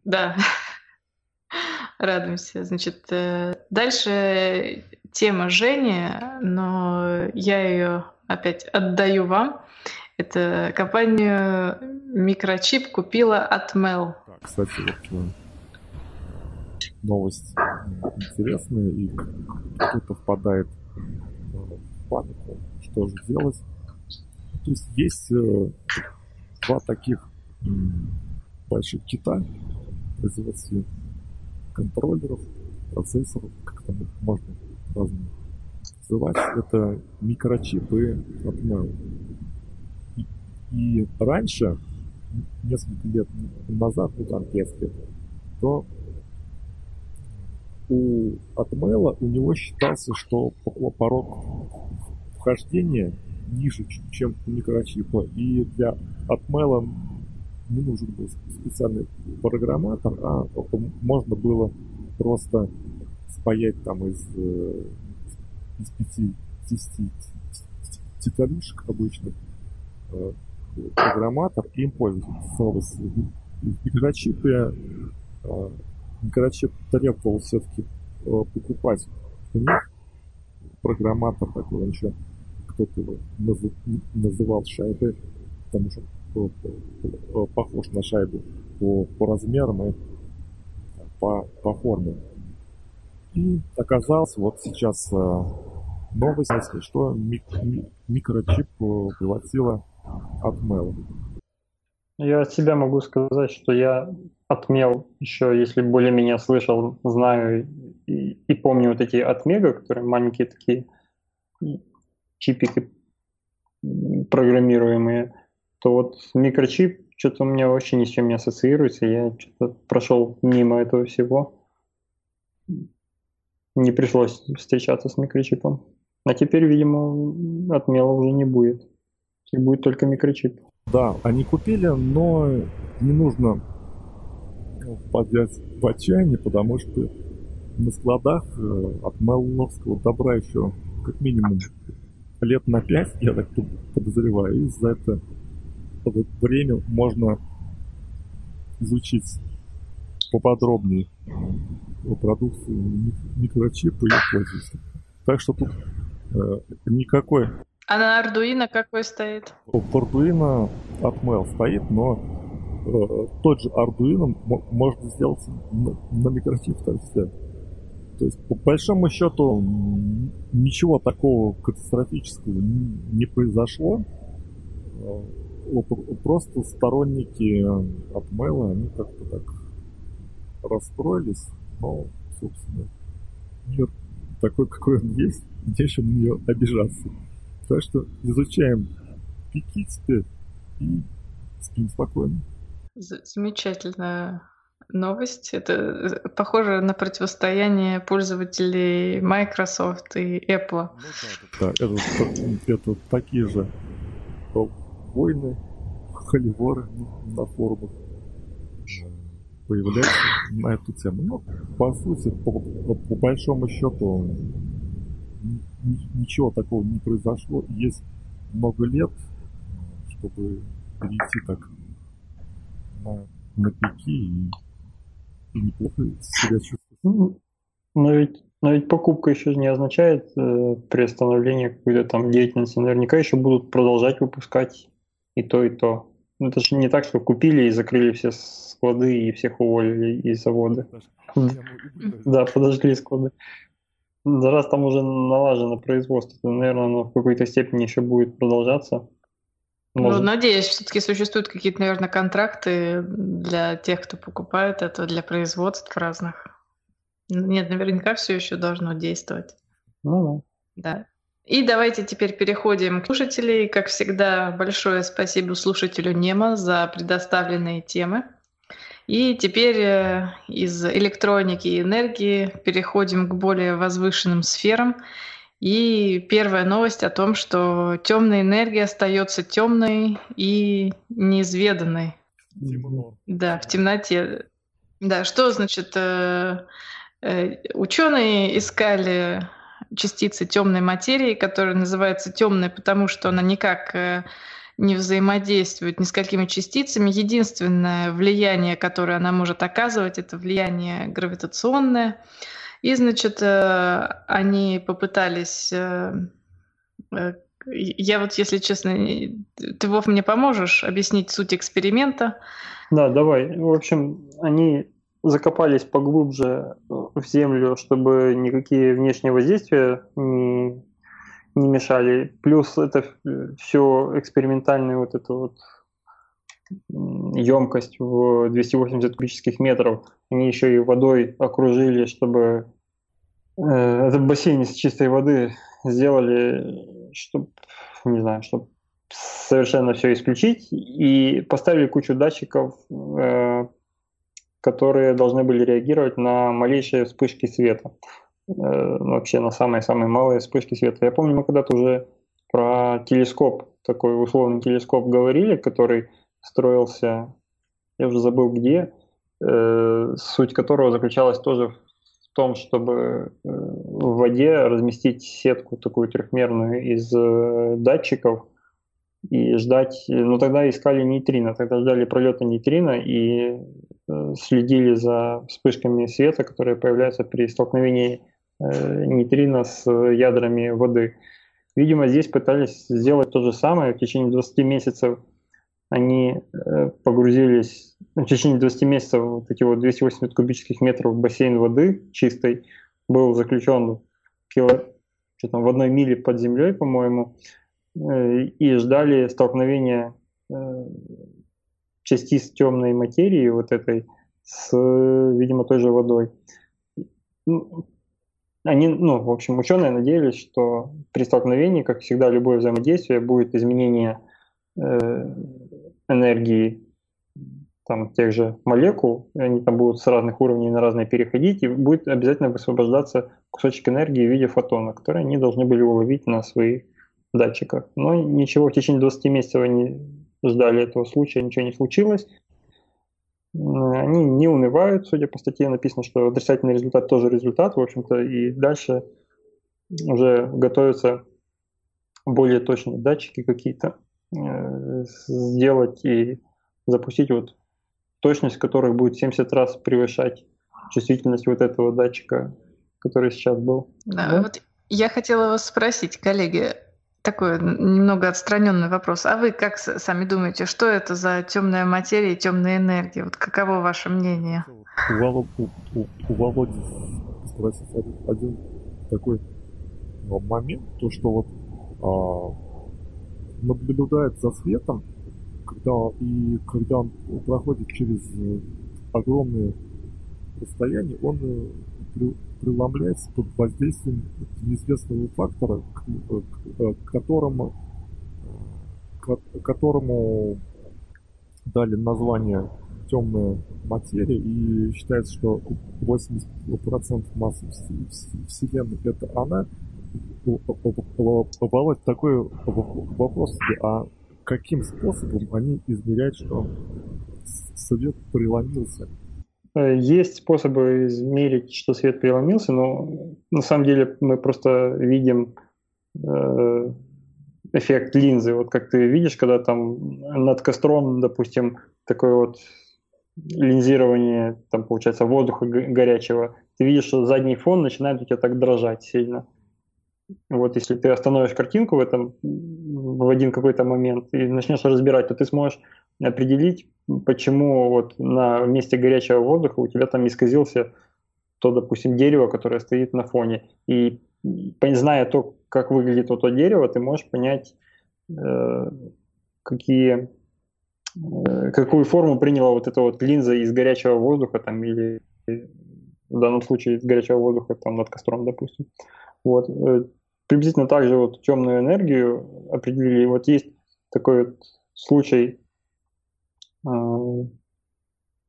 Да. Радуемся. Значит, э, дальше тема Жени, но я ее опять отдаю вам. Это компанию микрочип купила от Mel. кстати, вот э, новость интересная, и кто-то впадает в панику, что же делать. То есть есть э, два таких больших кита производстве контроллеров, процессоров, как там можно называть, это микрочипы от Mel. И, и раньше, несколько лет назад, ну там 5 лет, то у Atmel у него считался, что порог вхождения ниже, чем у микрочипа. И для Atmel не нужен был специальный программатор, а можно было просто спаять там из, э, из пяти, десяти титаришек обычных э, программатор им пользоваться. Микрочипы, э, микрочип требовал все-таки покупать у них программатор такой, он еще кто-то его называл шайбой, потому что похож на шайбу по, по размерам и по, по форме. И оказалось, вот сейчас э, новость, что мик, микрочип э, превратила от Mel. Я от себя могу сказать, что я отмел еще, если более-менее слышал, знаю и, и помню вот эти отмега, которые маленькие такие чипики программируемые, то вот микрочип что-то у меня вообще ни с чем не ассоциируется. Я что-то прошел мимо этого всего. Не пришлось встречаться с микрочипом. А теперь, видимо, отмела уже не будет. И будет только микрочип. Да, они купили, но не нужно впадать в отчаяние, потому что на складах э, от Мелловского добра еще как минимум лет на пять, я так подозреваю, и за это время можно изучить поподробнее продукцию микрочипа и пользователя. Так что тут э, никакой... А на Arduino какой стоит? Arduino от Mel стоит, но э, тот же Arduino можно сделать на, на микрочип, так. То есть, по большому счету, ничего такого катастрофического не произошло. Э, просто сторонники Atmail, они как-то так расстроились, но, собственно, мир такой, какой он есть, нечем на нее обижаться. Так что изучаем пики теперь и спим спокойно. Замечательно новость. Это э, похоже на противостояние пользователей Microsoft и Apple. Ну, да, это, это такие же войны, холиворы на форумах появляются на эту тему. Но, по сути, по, по большому счету, ничего такого не произошло. Есть много лет, чтобы перейти так на, на пики и и неплохо себя чувствуешь. Ну, но ведь, но ведь покупка еще не означает э, приостановление какой-то там деятельности. Наверняка еще будут продолжать выпускать и то, и то. Ну, это же не так, что купили и закрыли все склады и всех уволили из завода. Да, подожгли склады. Раз там уже налажено производство, то, наверное, оно в какой-то степени еще будет продолжаться. Ну, Может... Ну, надеюсь, все-таки существуют какие-то, наверное, контракты для тех, кто покупает это, для производств разных. Нет, наверняка все еще должно действовать. Ну да. И давайте теперь переходим к слушателей. Как всегда, большое спасибо слушателю Нема за предоставленные темы. И теперь э, из электроники и энергии переходим к более возвышенным сферам – и первая новость о том, что темная энергия остается темной и неизведанной. Темно. Да, в темноте. Да, что значит? Э, э, ученые искали частицы темной материи, которая называется темной, потому что она никак э, не взаимодействует ни с какими частицами. Единственное влияние, которое она может оказывать, это влияние гравитационное. И, значит, э, они попытались... Э, я вот, если честно, ты, Вов, мне поможешь объяснить суть эксперимента? Да, давай. В общем, они закопались поглубже в землю, чтобы никакие внешние воздействия не, не мешали. Плюс это все экспериментальная вот эта вот емкость в 280 кубических метров. Они еще и водой окружили, чтобы э, этот бассейн из чистой воды сделали, чтобы, не знаю, чтобы совершенно все исключить, и поставили кучу датчиков, э, которые должны были реагировать на малейшие вспышки света. Э, вообще на самые-самые малые вспышки света. Я помню, мы когда-то уже про телескоп, такой условный телескоп говорили, который строился, я уже забыл где, э, суть которого заключалась тоже в том, чтобы э, в воде разместить сетку такую трехмерную из датчиков и ждать, ну тогда искали нейтрино, тогда ждали пролета нейтрино и следили за вспышками света, которые появляются при столкновении э, нейтрино с ядрами воды. Видимо, здесь пытались сделать то же самое в течение 20 месяцев они э, погрузились в течение 20 месяцев, вот эти вот 280 кубических метров бассейн воды чистой был заключен кило, что там, в одной миле под землей, по-моему, э, и ждали столкновения э, частиц темной материи вот этой с, видимо, той же водой. Ну, они, ну, в общем, ученые надеялись, что при столкновении, как всегда, любое взаимодействие будет изменение энергии там тех же молекул, они там будут с разных уровней на разные переходить, и будет обязательно высвобождаться кусочек энергии в виде фотона, который они должны были уловить на своих датчиках. Но ничего, в течение 20 месяцев они ждали этого случая, ничего не случилось. Они не унывают, судя по статье написано, что отрицательный результат тоже результат, в общем-то, и дальше уже готовятся более точные датчики какие-то э, сделать и запустить вот точность которых будет 70 раз превышать чувствительность вот этого датчика, который сейчас был. Да, да? вот я хотела вас спросить, коллеги, такой немного отстраненный вопрос. А вы как сами думаете, что это за темная материя и темная энергия? Вот каково ваше мнение? У, у, у, у Володи спросить один такой момент, то что вот а, наблюдает за светом, когда, и когда он проходит через э, огромные расстояния, он э, преломляется под воздействием неизвестного фактора, к, к, э, к которому, к, которому дали название темная материя, и считается, что 80% массы Вселенной это она. Володь, такой вопрос, а каким способом они измеряют, что свет преломился? Э, есть способы измерить, что свет преломился, но на самом деле мы просто видим э, эффект линзы. Вот как ты видишь, когда там над костром, допустим, такое вот линзирование, там получается воздуха горячего, ты видишь, что задний фон начинает у тебя так дрожать сильно. Вот если ты остановишь картинку в этом в один какой-то момент и начнешь разбирать, то ты сможешь определить, почему вот на месте горячего воздуха у тебя там исказился то, допустим, дерево, которое стоит на фоне. И зная то, как выглядит вот то дерево, ты можешь понять, э, какие, э, какую форму приняла вот эта вот линза из горячего воздуха там или в данном случае из горячего воздуха там над костром, допустим. Вот. Э, приблизительно так же вот темную энергию определили. Вот есть такой вот случай э,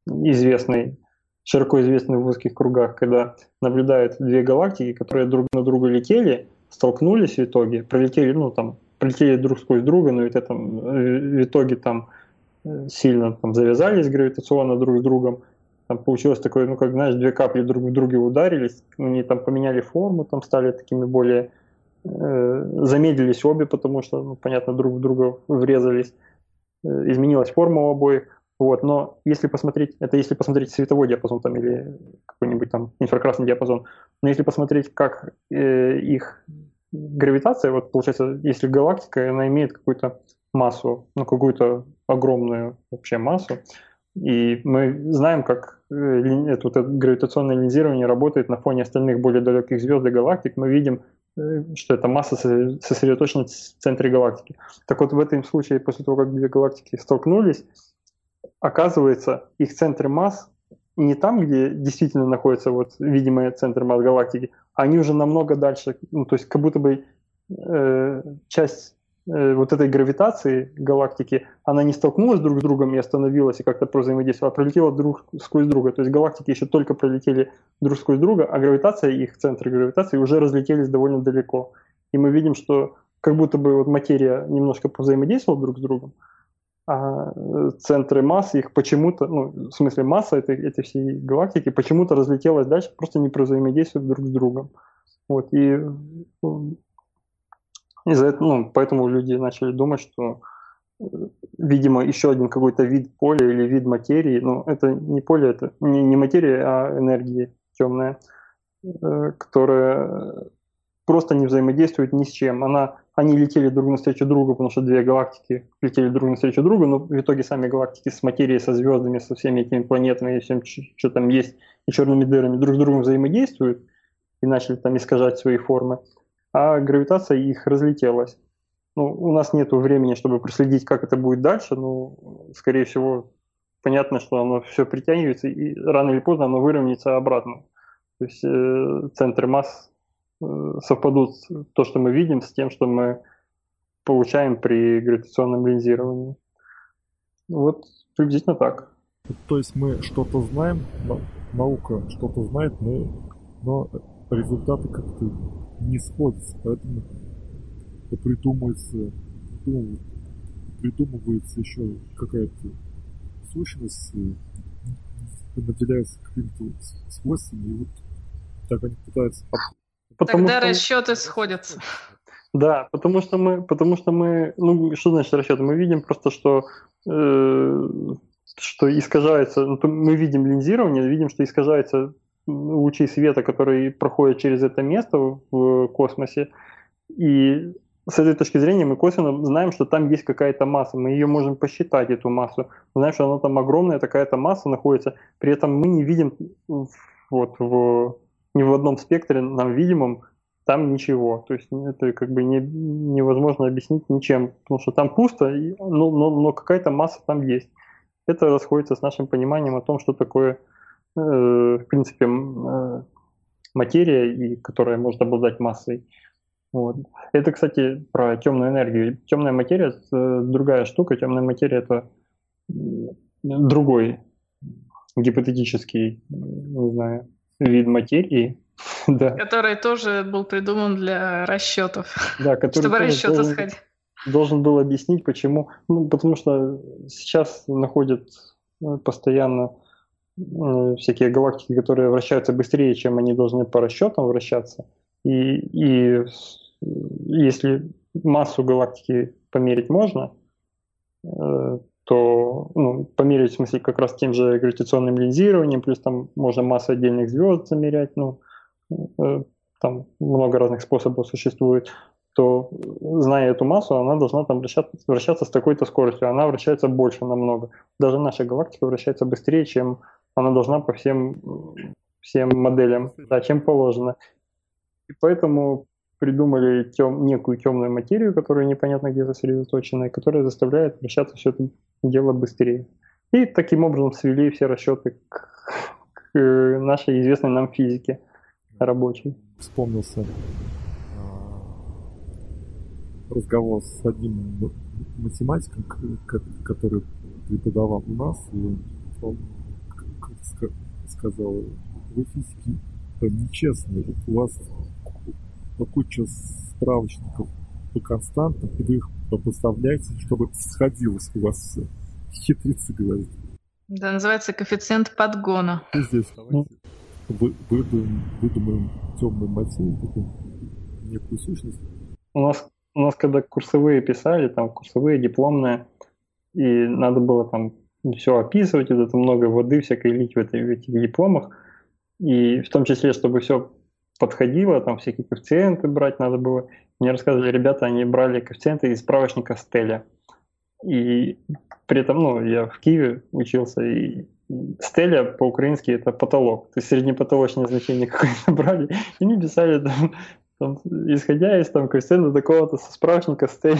известный, широко известный в узких кругах, когда наблюдают две галактики, которые друг на друга летели, столкнулись в итоге, пролетели, ну там, пролетели друг сквозь друга, но ведь это, в итоге там э, сильно там, завязались гравитационно друг с другом, там получилось такое, ну как знаешь, две капли друг в друге ударились, они там поменяли форму, там стали такими более Э, замедлились обе, потому что, ну, понятно, друг в друга врезались, изменилась форма у обоих. Вот, но если посмотреть, это если посмотреть световой диапазон там, или какой-нибудь там инфракрасный диапазон, но если посмотреть, как э, их гравитация, вот получается, если галактика, она имеет какую-то массу, ну какую-то огромную вообще массу, и мы знаем, как э, это, вот это гравитационное линзирование работает на фоне остальных более далеких звезд и галактик. Мы видим Э, что эта масса сосредоточена в центре галактики. Так вот, в этом случае, после того, как две галактики столкнулись, оказывается, их центры масс не там, где действительно находится вот видимый центр масс галактики, а они уже намного дальше, ну, то есть как будто бы э, часть Э, вот этой гравитации галактики, она не столкнулась друг с другом и остановилась и как-то взаимодействовала, а пролетела друг сквозь друга. То есть галактики еще только пролетели друг сквозь друга, а гравитация, их центры гравитации уже разлетелись довольно далеко. И мы видим, что как будто бы вот материя немножко повзаимодействовала друг с другом, а э, центры массы их почему-то, ну, в смысле масса этой, этой всей галактики почему-то разлетелась дальше, просто не взаимодействуют друг с другом. Вот, и из-за этого, ну, поэтому люди начали думать, что, э, видимо, еще один какой-то вид поля или вид материи, ну, это не поле, это не, не материя, а энергия темная, э, которая просто не взаимодействует ни с чем. Она, они летели друг навстречу другу, потому что две галактики летели друг навстречу другу, но в итоге сами галактики с материей, со звездами, со всеми этими планетами и всем, что там есть, и черными дырами друг с другом взаимодействуют и начали там искажать свои формы а гравитация их разлетелась. Ну, у нас нет времени, чтобы проследить, как это будет дальше, но, скорее всего, понятно, что оно все притягивается, и рано или поздно оно выровняется обратно. То есть э, центры масс э, совпадут то, что мы видим, с тем, что мы получаем при гравитационном линзировании. Вот приблизительно так. То есть мы что-то знаем, наука что-то знает, но, но результаты как-то не сходятся, поэтому придумывается, придумывается еще какая-то сущность, э, наделяется какими-то свойствами, и вот так они пытаются... Потому Тогда что... расчеты сходятся. Да, потому что мы, потому что мы, ну что значит расчеты? Мы видим просто, что э, что искажается, ну, мы видим линзирование, видим, что искажается лучи света, которые проходят через это место в космосе, и с этой точки зрения мы косвенно знаем, что там есть какая-то масса, мы ее можем посчитать, эту массу. Мы знаем, что она там огромная, такая-то масса находится, при этом мы не видим вот в, ни в одном спектре нам видимом там ничего. То есть это как бы не, невозможно объяснить ничем, потому что там пусто, но, но, но какая-то масса там есть. Это расходится с нашим пониманием о том, что такое, в принципе, э, материя, и которая может обладать массой. Вот. Это, кстати, про темную энергию. Темная материя – это другая штука. Темная материя – это другой гипотетический, не знаю, вид материи. да. Который тоже был придуман для расчетов. Да, который чтобы расчеты должен, сходить. Должен был объяснить, почему. Ну, потому что сейчас находят э, постоянно э, всякие галактики, которые вращаются быстрее, чем они должны по расчетам вращаться. И, и если массу галактики померить можно, э, то ну, померить в смысле как раз тем же гравитационным линзированием, плюс там можно массу отдельных звезд замерять, ну, э, там много разных способов существует, то зная эту массу, она должна там вращаться, вращаться с такой-то скоростью. Она вращается больше намного. Даже наша галактика вращается быстрее, чем она должна по всем, всем моделям, да, чем положено. И поэтому придумали тем, некую темную материю, которая непонятно где сосредоточена, и которая заставляет вращаться все это дело быстрее. И таким образом свели все расчеты к, к нашей известной нам физике рабочей. Вспомнился а, разговор с одним математиком, который преподавал у нас, и он сказал, вы физики нечестные, у вас куча справочников по константам, и вы их поставляете, чтобы сходилось у вас все. Хитрица говорит. Да, называется коэффициент подгона. И здесь давайте вы, выдумаем, выдумаем темную материю, такую некую сущность. У нас, у нас когда курсовые писали, там курсовые, дипломные, и надо было там все описывать, вот это много воды всякой лить в, в этих дипломах, и в том числе, чтобы все подходило, там всякие коэффициенты брать надо было. Мне рассказывали ребята, они брали коэффициенты из справочника Стеля. И при этом, ну, я в Киеве учился, и Стеля по-украински это потолок, то есть среднепотолочное значение какое-то брали, и они писали там, там, исходя из там коэффициента такого-то со справочника Стеля.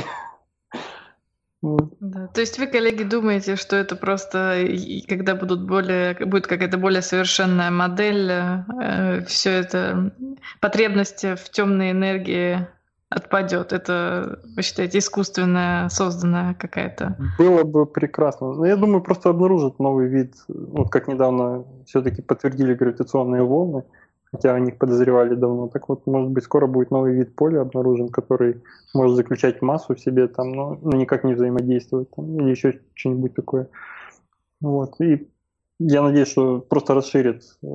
Да. То есть вы, коллеги, думаете, что это просто, когда будут более, будет какая-то более совершенная модель, э, все это потребность в темной энергии отпадет. Это, вы считаете, искусственная, созданная какая-то? Было бы прекрасно. Но я думаю, просто обнаружат новый вид. Вот как недавно все-таки подтвердили гравитационные волны хотя о них подозревали давно. Так вот, может быть, скоро будет новый вид поля обнаружен, который может заключать массу в себе, там, но, но никак не взаимодействовать, там, или еще что-нибудь такое. Вот. И я надеюсь, что просто расширит э,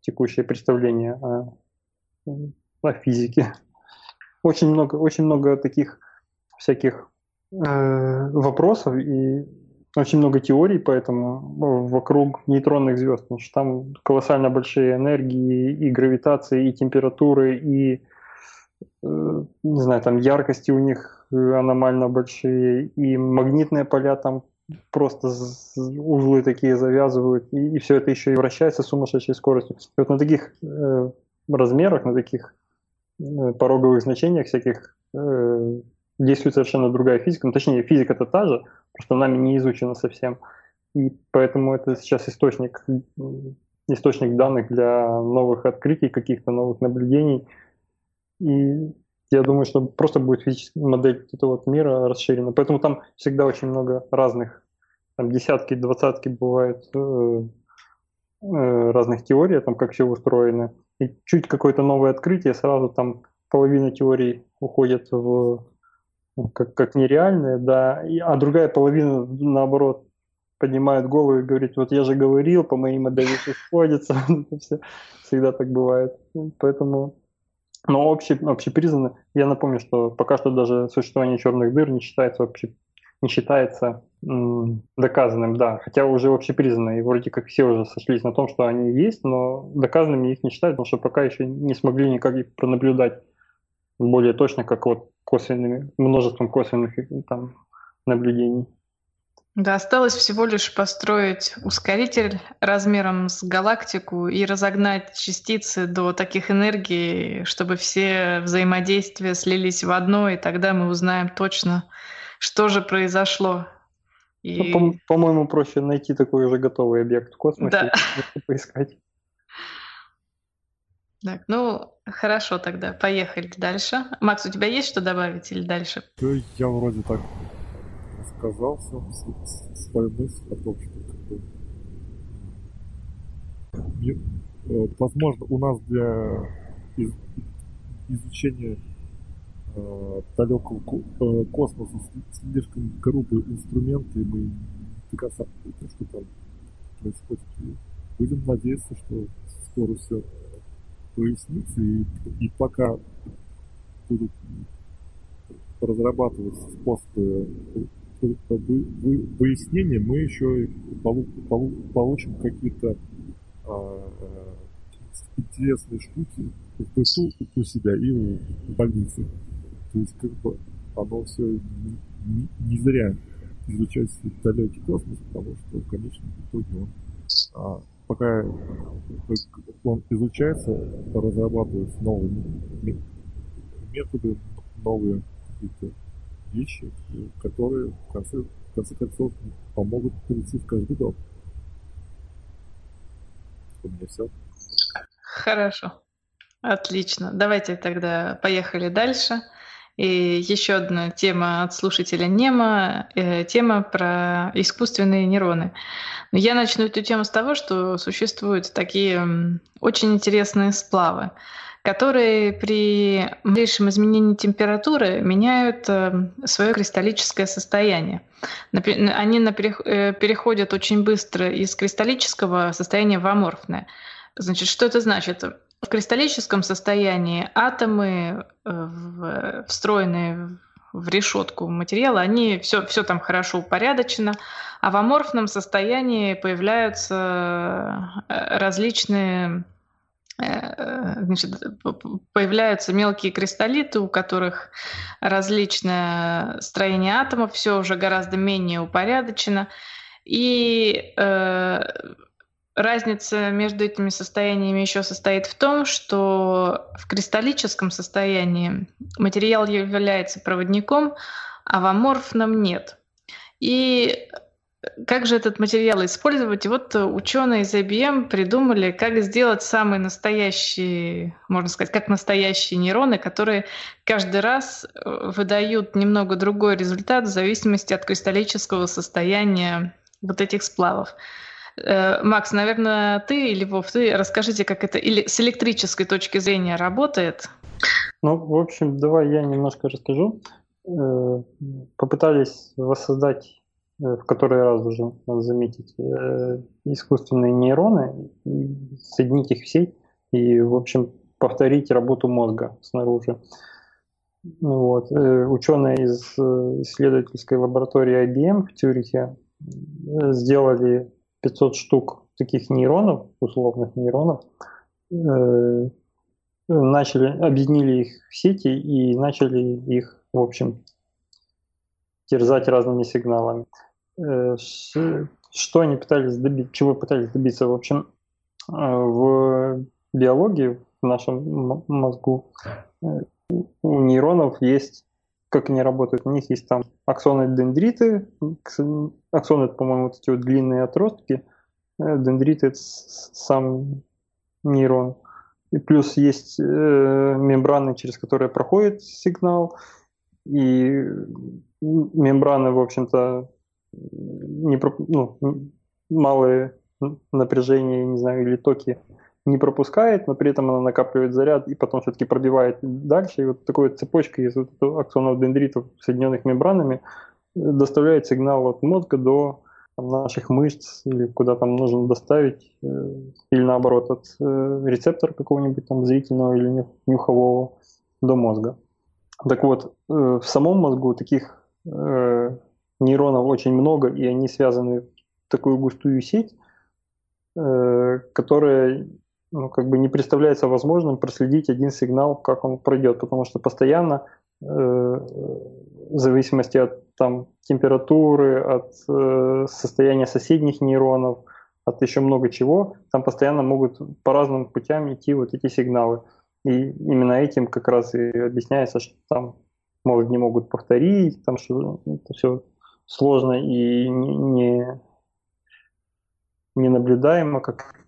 текущее представление о, о физике. Очень много, очень много таких всяких э, вопросов, и очень много теорий, поэтому ну, вокруг нейтронных звезд, потому что там колоссально большие энергии и гравитации, и температуры, и э, не знаю, там яркости у них аномально большие, и магнитные поля там просто узлы такие завязывают, и, и все это еще и вращается с сумасшедшей скоростью. И вот на таких э, размерах, на таких э, пороговых значениях всяких э, действует совершенно другая физика, ну, точнее, физика-то та же, просто нами не изучена совсем. И поэтому это сейчас источник, источник данных для новых открытий, каких-то новых наблюдений. И я думаю, что просто будет физическая модель этого вот мира расширена. Поэтому там всегда очень много разных там десятки, двадцатки бывают э, э, разных теорий, там как все устроено. И чуть какое-то новое открытие, сразу там половина теорий уходит в как, как нереальные, да, и, а другая половина, наоборот, поднимает голову и говорит, вот я же говорил, по моей модели все сходится. Всегда так бывает. Поэтому но обще, общепризнанно, я напомню, что пока что даже существование черных дыр не считается вообще не считается м, доказанным, да, хотя уже общепризнанно, и вроде как все уже сошлись на том, что они есть, но доказанными их не считают, потому что пока еще не смогли никак их пронаблюдать более точно, как вот косвенными, множеством косвенных там наблюдений. Да, осталось всего лишь построить ускоритель размером с галактику и разогнать частицы до таких энергий, чтобы все взаимодействия слились в одно, и тогда мы узнаем точно, что же произошло. И... Ну, по- моему проще найти такой уже готовый объект в космосе да. и поискать. Так, ну, хорошо тогда, поехали дальше. Макс, у тебя есть что добавить или дальше? Я вроде так сказал сам свою мысль о том, что э, возможно, у нас для из, изучения э, далекого э, космоса слишком грубые инструменты, и мы до конца что там происходит. И будем надеяться, что скоро все прояснится, и, и пока будут разрабатываться способы выяснение мы еще получим какие-то а, интересные штуки в ПСУ у себя и в больнице. То есть как бы оно все не, не, зря изучается далекий космос, потому что в конечном итоге он а, пока он изучается, разрабатываются новые методы, новые какие-то вещи, которые в конце, в конце концов помогут перейти в каждый дом. У меня все. Хорошо. Отлично. Давайте тогда поехали дальше. И еще одна тема от слушателя Нема, э, тема про искусственные нейроны. Я начну эту тему с того, что существуют такие очень интересные сплавы которые при малейшем изменении температуры меняют э, свое кристаллическое состояние. Они э, переходят очень быстро из кристаллического состояния в аморфное. Значит, что это значит? В кристаллическом состоянии атомы, э, встроенные в решетку материала, они все, все там хорошо упорядочено, а в аморфном состоянии появляются различные Э, значит, появляются мелкие кристаллиты, у которых различное строение атомов, все уже гораздо менее упорядочено. И э, разница между этими состояниями еще состоит в том, что в кристаллическом состоянии материал является проводником, а в аморфном нет. И как же этот материал использовать? И вот ученые из IBM придумали, как сделать самые настоящие, можно сказать, как настоящие нейроны, которые каждый раз э, выдают немного другой результат в зависимости от кристаллического состояния вот этих сплавов. Э, Макс, наверное, ты или Вов, ты расскажите, как это или с электрической точки зрения работает? Ну, в общем, давай я немножко расскажу. Э, попытались воссоздать Э, в который раз уже заметить, искусственные нейроны, соединить их в сеть и, в общем, повторить работу мозга снаружи. Вот. Э, ученые из исследовательской лаборатории IBM в Тюрихе сделали 500 штук таких нейронов, условных нейронов, начали, объединили их в сети и начали их, в общем, терзать разными сигналами. Э, что они пытались добиться, чего пытались добиться? В общем, э, в биологии, в нашем мозгу, э, у нейронов есть, как они работают, у них есть там аксоны дендриты, аксоны по-моему, вот эти вот длинные отростки, дендриты это сам нейрон. И плюс есть э, мембраны, через которые проходит сигнал, и мембраны, в общем-то, не, ну, малые напряжения, не знаю, или токи не пропускает, но при этом она накапливает заряд и потом все-таки пробивает дальше. И вот такой вот цепочкой из вот аксонов дендритов, соединенных мембранами, доставляет сигнал от мозга до там, наших мышц или куда там нужно доставить, э, или наоборот от э, рецептора какого-нибудь там зрительного или нюхового до мозга. Так вот, э, в самом мозгу таких э, нейронов очень много, и они связаны в такую густую сеть, э, которая ну, как бы не представляется возможным проследить один сигнал, как он пройдет, потому что постоянно э, в зависимости от там, температуры, от э, состояния соседних нейронов, от еще много чего, там постоянно могут по разным путям идти вот эти сигналы. И именно этим как раз и объясняется, что там может не могут повторить, там что это все сложно и не, не, не наблюдаемо, как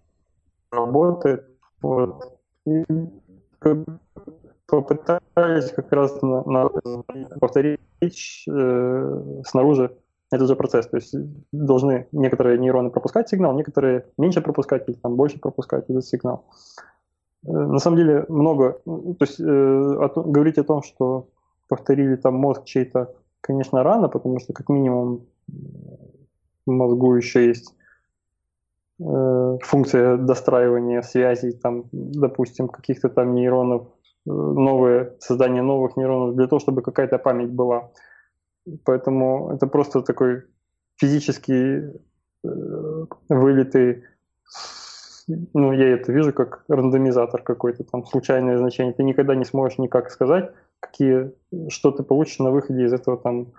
работает. Вот. И попытались как раз на, на повторить э, снаружи этот же процесс. То есть должны некоторые нейроны пропускать сигнал, некоторые меньше пропускать или там больше пропускать этот сигнал. Э, на самом деле много, то есть э, о, говорить о том, что повторили там мозг чей-то, конечно, рано, потому что как минимум в мозгу еще есть функция достраивания связей, там, допустим, каких-то там нейронов, э, новые, создание новых нейронов, для того, чтобы какая-то память была. Поэтому это просто такой физический э, вылитый, ну, я это вижу как рандомизатор какой-то, там, случайное значение. Ты никогда не сможешь никак сказать, какие, что ты получишь на выходе из этого там,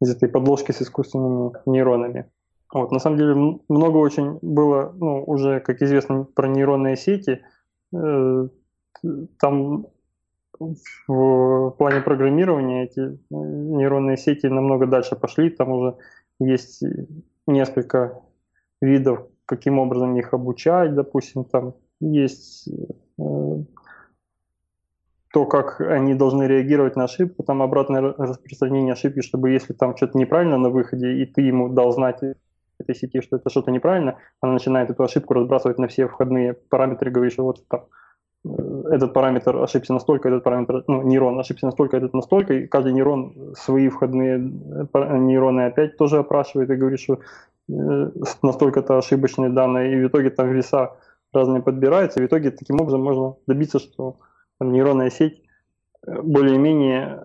из этой подложки с искусственными нейронами. Вот, на самом деле много очень было, ну, уже, как известно, про нейронные сети. Э, там в плане программирования эти э, нейронные сети намного дальше пошли. Там уже есть несколько видов, каким образом их обучать, допустим, там есть э, то, как они должны реагировать на ошибку, там обратное распространение ошибки, чтобы если там что-то неправильно на выходе, и ты ему дал знать этой сети, что это что-то неправильно, она начинает эту ошибку разбрасывать на все входные параметры, говорит, что вот там э, этот параметр ошибся настолько, этот параметр, ну, нейрон ошибся настолько, этот настолько, и каждый нейрон свои входные э, нейроны опять тоже опрашивает и говорит, что э, настолько-то ошибочные данные, и в итоге там веса разные подбираются, и в итоге таким образом можно добиться, что там, нейронная сеть более-менее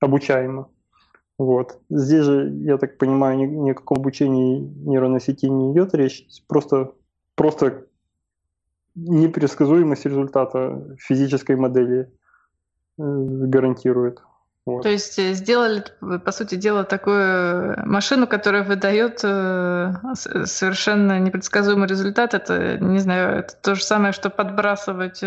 обучаема. Вот. Здесь же, я так понимаю, ни, ни о каком обучении нейронной сети не идет речь. Просто, просто непредсказуемость результата физической модели э, гарантирует. Вот. То есть э, сделали, по сути дела, такую машину, которая выдает э, совершенно непредсказуемый результат. Это, не знаю, это то же самое, что подбрасывать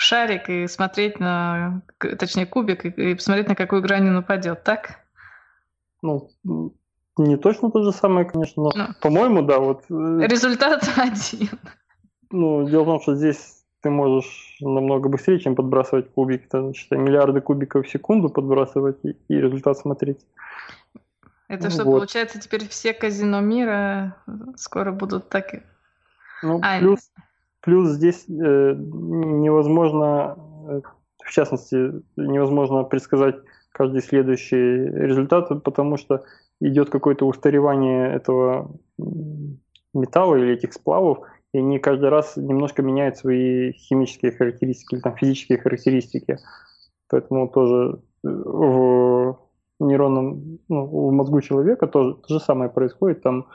шарик и смотреть на, точнее, кубик, и, и посмотреть, на какую грань он упадет, так? Ну, не точно то же самое, конечно, но, ну, по-моему, да, вот... Э, результат один. Ну, дело в том, что здесь ты можешь намного быстрее, чем подбрасывать кубики. Там, считай, миллиарды кубиков в секунду подбрасывать и, и результат смотреть. Это что, вот. получается, теперь все казино мира скоро будут так... Ну, а, плюс, Плюс здесь э, невозможно, э, в частности, невозможно предсказать каждый следующий результат, потому что идет какое-то устаревание этого металла или этих сплавов, и они каждый раз немножко меняют свои химические характеристики или там физические характеристики. Поэтому тоже э, в нейронном, ну, в мозгу человека тоже то же самое происходит. Там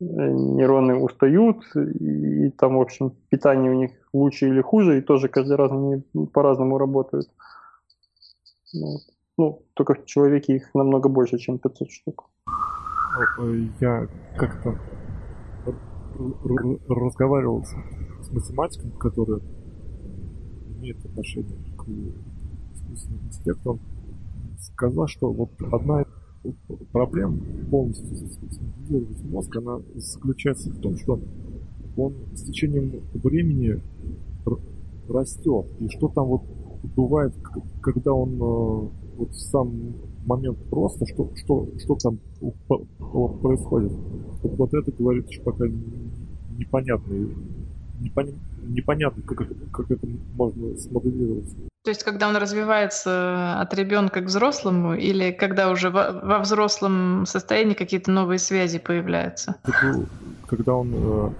нейроны устают, и там, в общем, питание у них лучше или хуже, и тоже каждый раз они по-разному работают. Вот. Ну, только в человеке их намного больше, чем 500 штук. Э, я как-то разговаривал с математиком, который имеет отношение к искусственному интеллекту. Он сказал, что вот одна проблем полностью мозг, она заключается в том, что он с течением времени растет. И что там вот бывает, когда он э, вот сам момент роста, что, что, что там происходит. Вот, вот это говорит, что пока непонятно, непон, непонятно как, как это можно смоделировать. То есть, когда он развивается от ребенка к взрослому, или когда уже во, во взрослом состоянии какие-то новые связи появляются? Когда он э,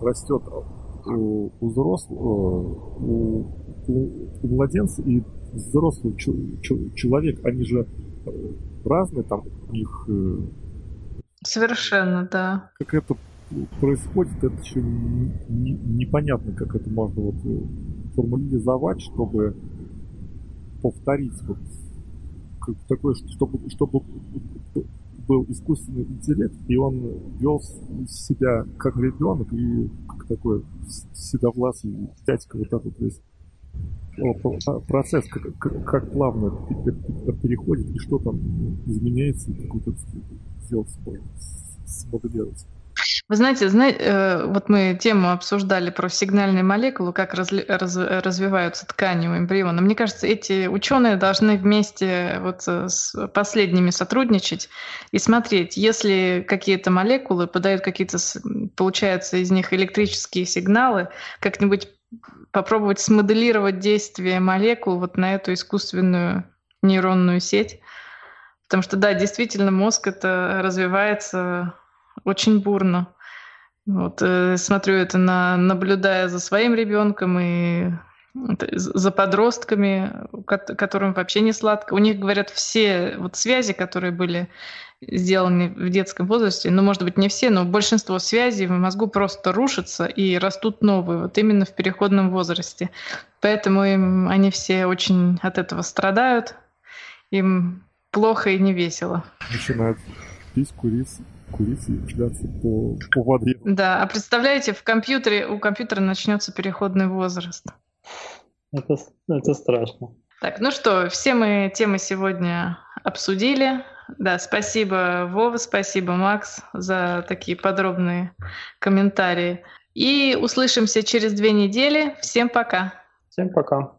растет у, у взрослого, э, у, у, младенца и взрослый человек, они же э, разные, там у них... Э, Совершенно, да. Как это происходит, это еще не, не, непонятно, как это можно вот э, формализовать, чтобы повторить вот такое, чтобы, чтобы был искусственный интеллект, и он вел себя как ребенок и как такой седовласый дядька вот этот весь процесс, как, как, как плавно переходит и что там изменяется, как вот это сделать, смоделировать. Вы знаете, знаете, э, вот мы тему обсуждали про сигнальные молекулы, как разли, раз, развиваются ткани у эмбриона. Мне кажется, эти ученые должны вместе вот с последними сотрудничать и смотреть, если какие-то молекулы подают какие-то, получается, из них электрические сигналы, как-нибудь попробовать смоделировать действие молекул вот на эту искусственную нейронную сеть. Потому что, да, действительно, мозг это развивается очень бурно. Вот, э, смотрю это, на, наблюдая за своим ребенком и за подростками, которым вообще не сладко. У них, говорят, все вот связи, которые были сделаны в детском возрасте, ну, может быть, не все, но большинство связей в мозгу просто рушатся и растут новые, вот именно в переходном возрасте. Поэтому им, они все очень от этого страдают, им плохо и не весело. Начинают пить, курить, курить и по, по воде. Да, а представляете, в компьютере, у компьютера начнется переходный возраст. Это, это страшно. Так, ну что, все мы темы сегодня обсудили. Да, спасибо, Вова, спасибо, Макс, за такие подробные комментарии. И услышимся через две недели. Всем пока. Всем пока.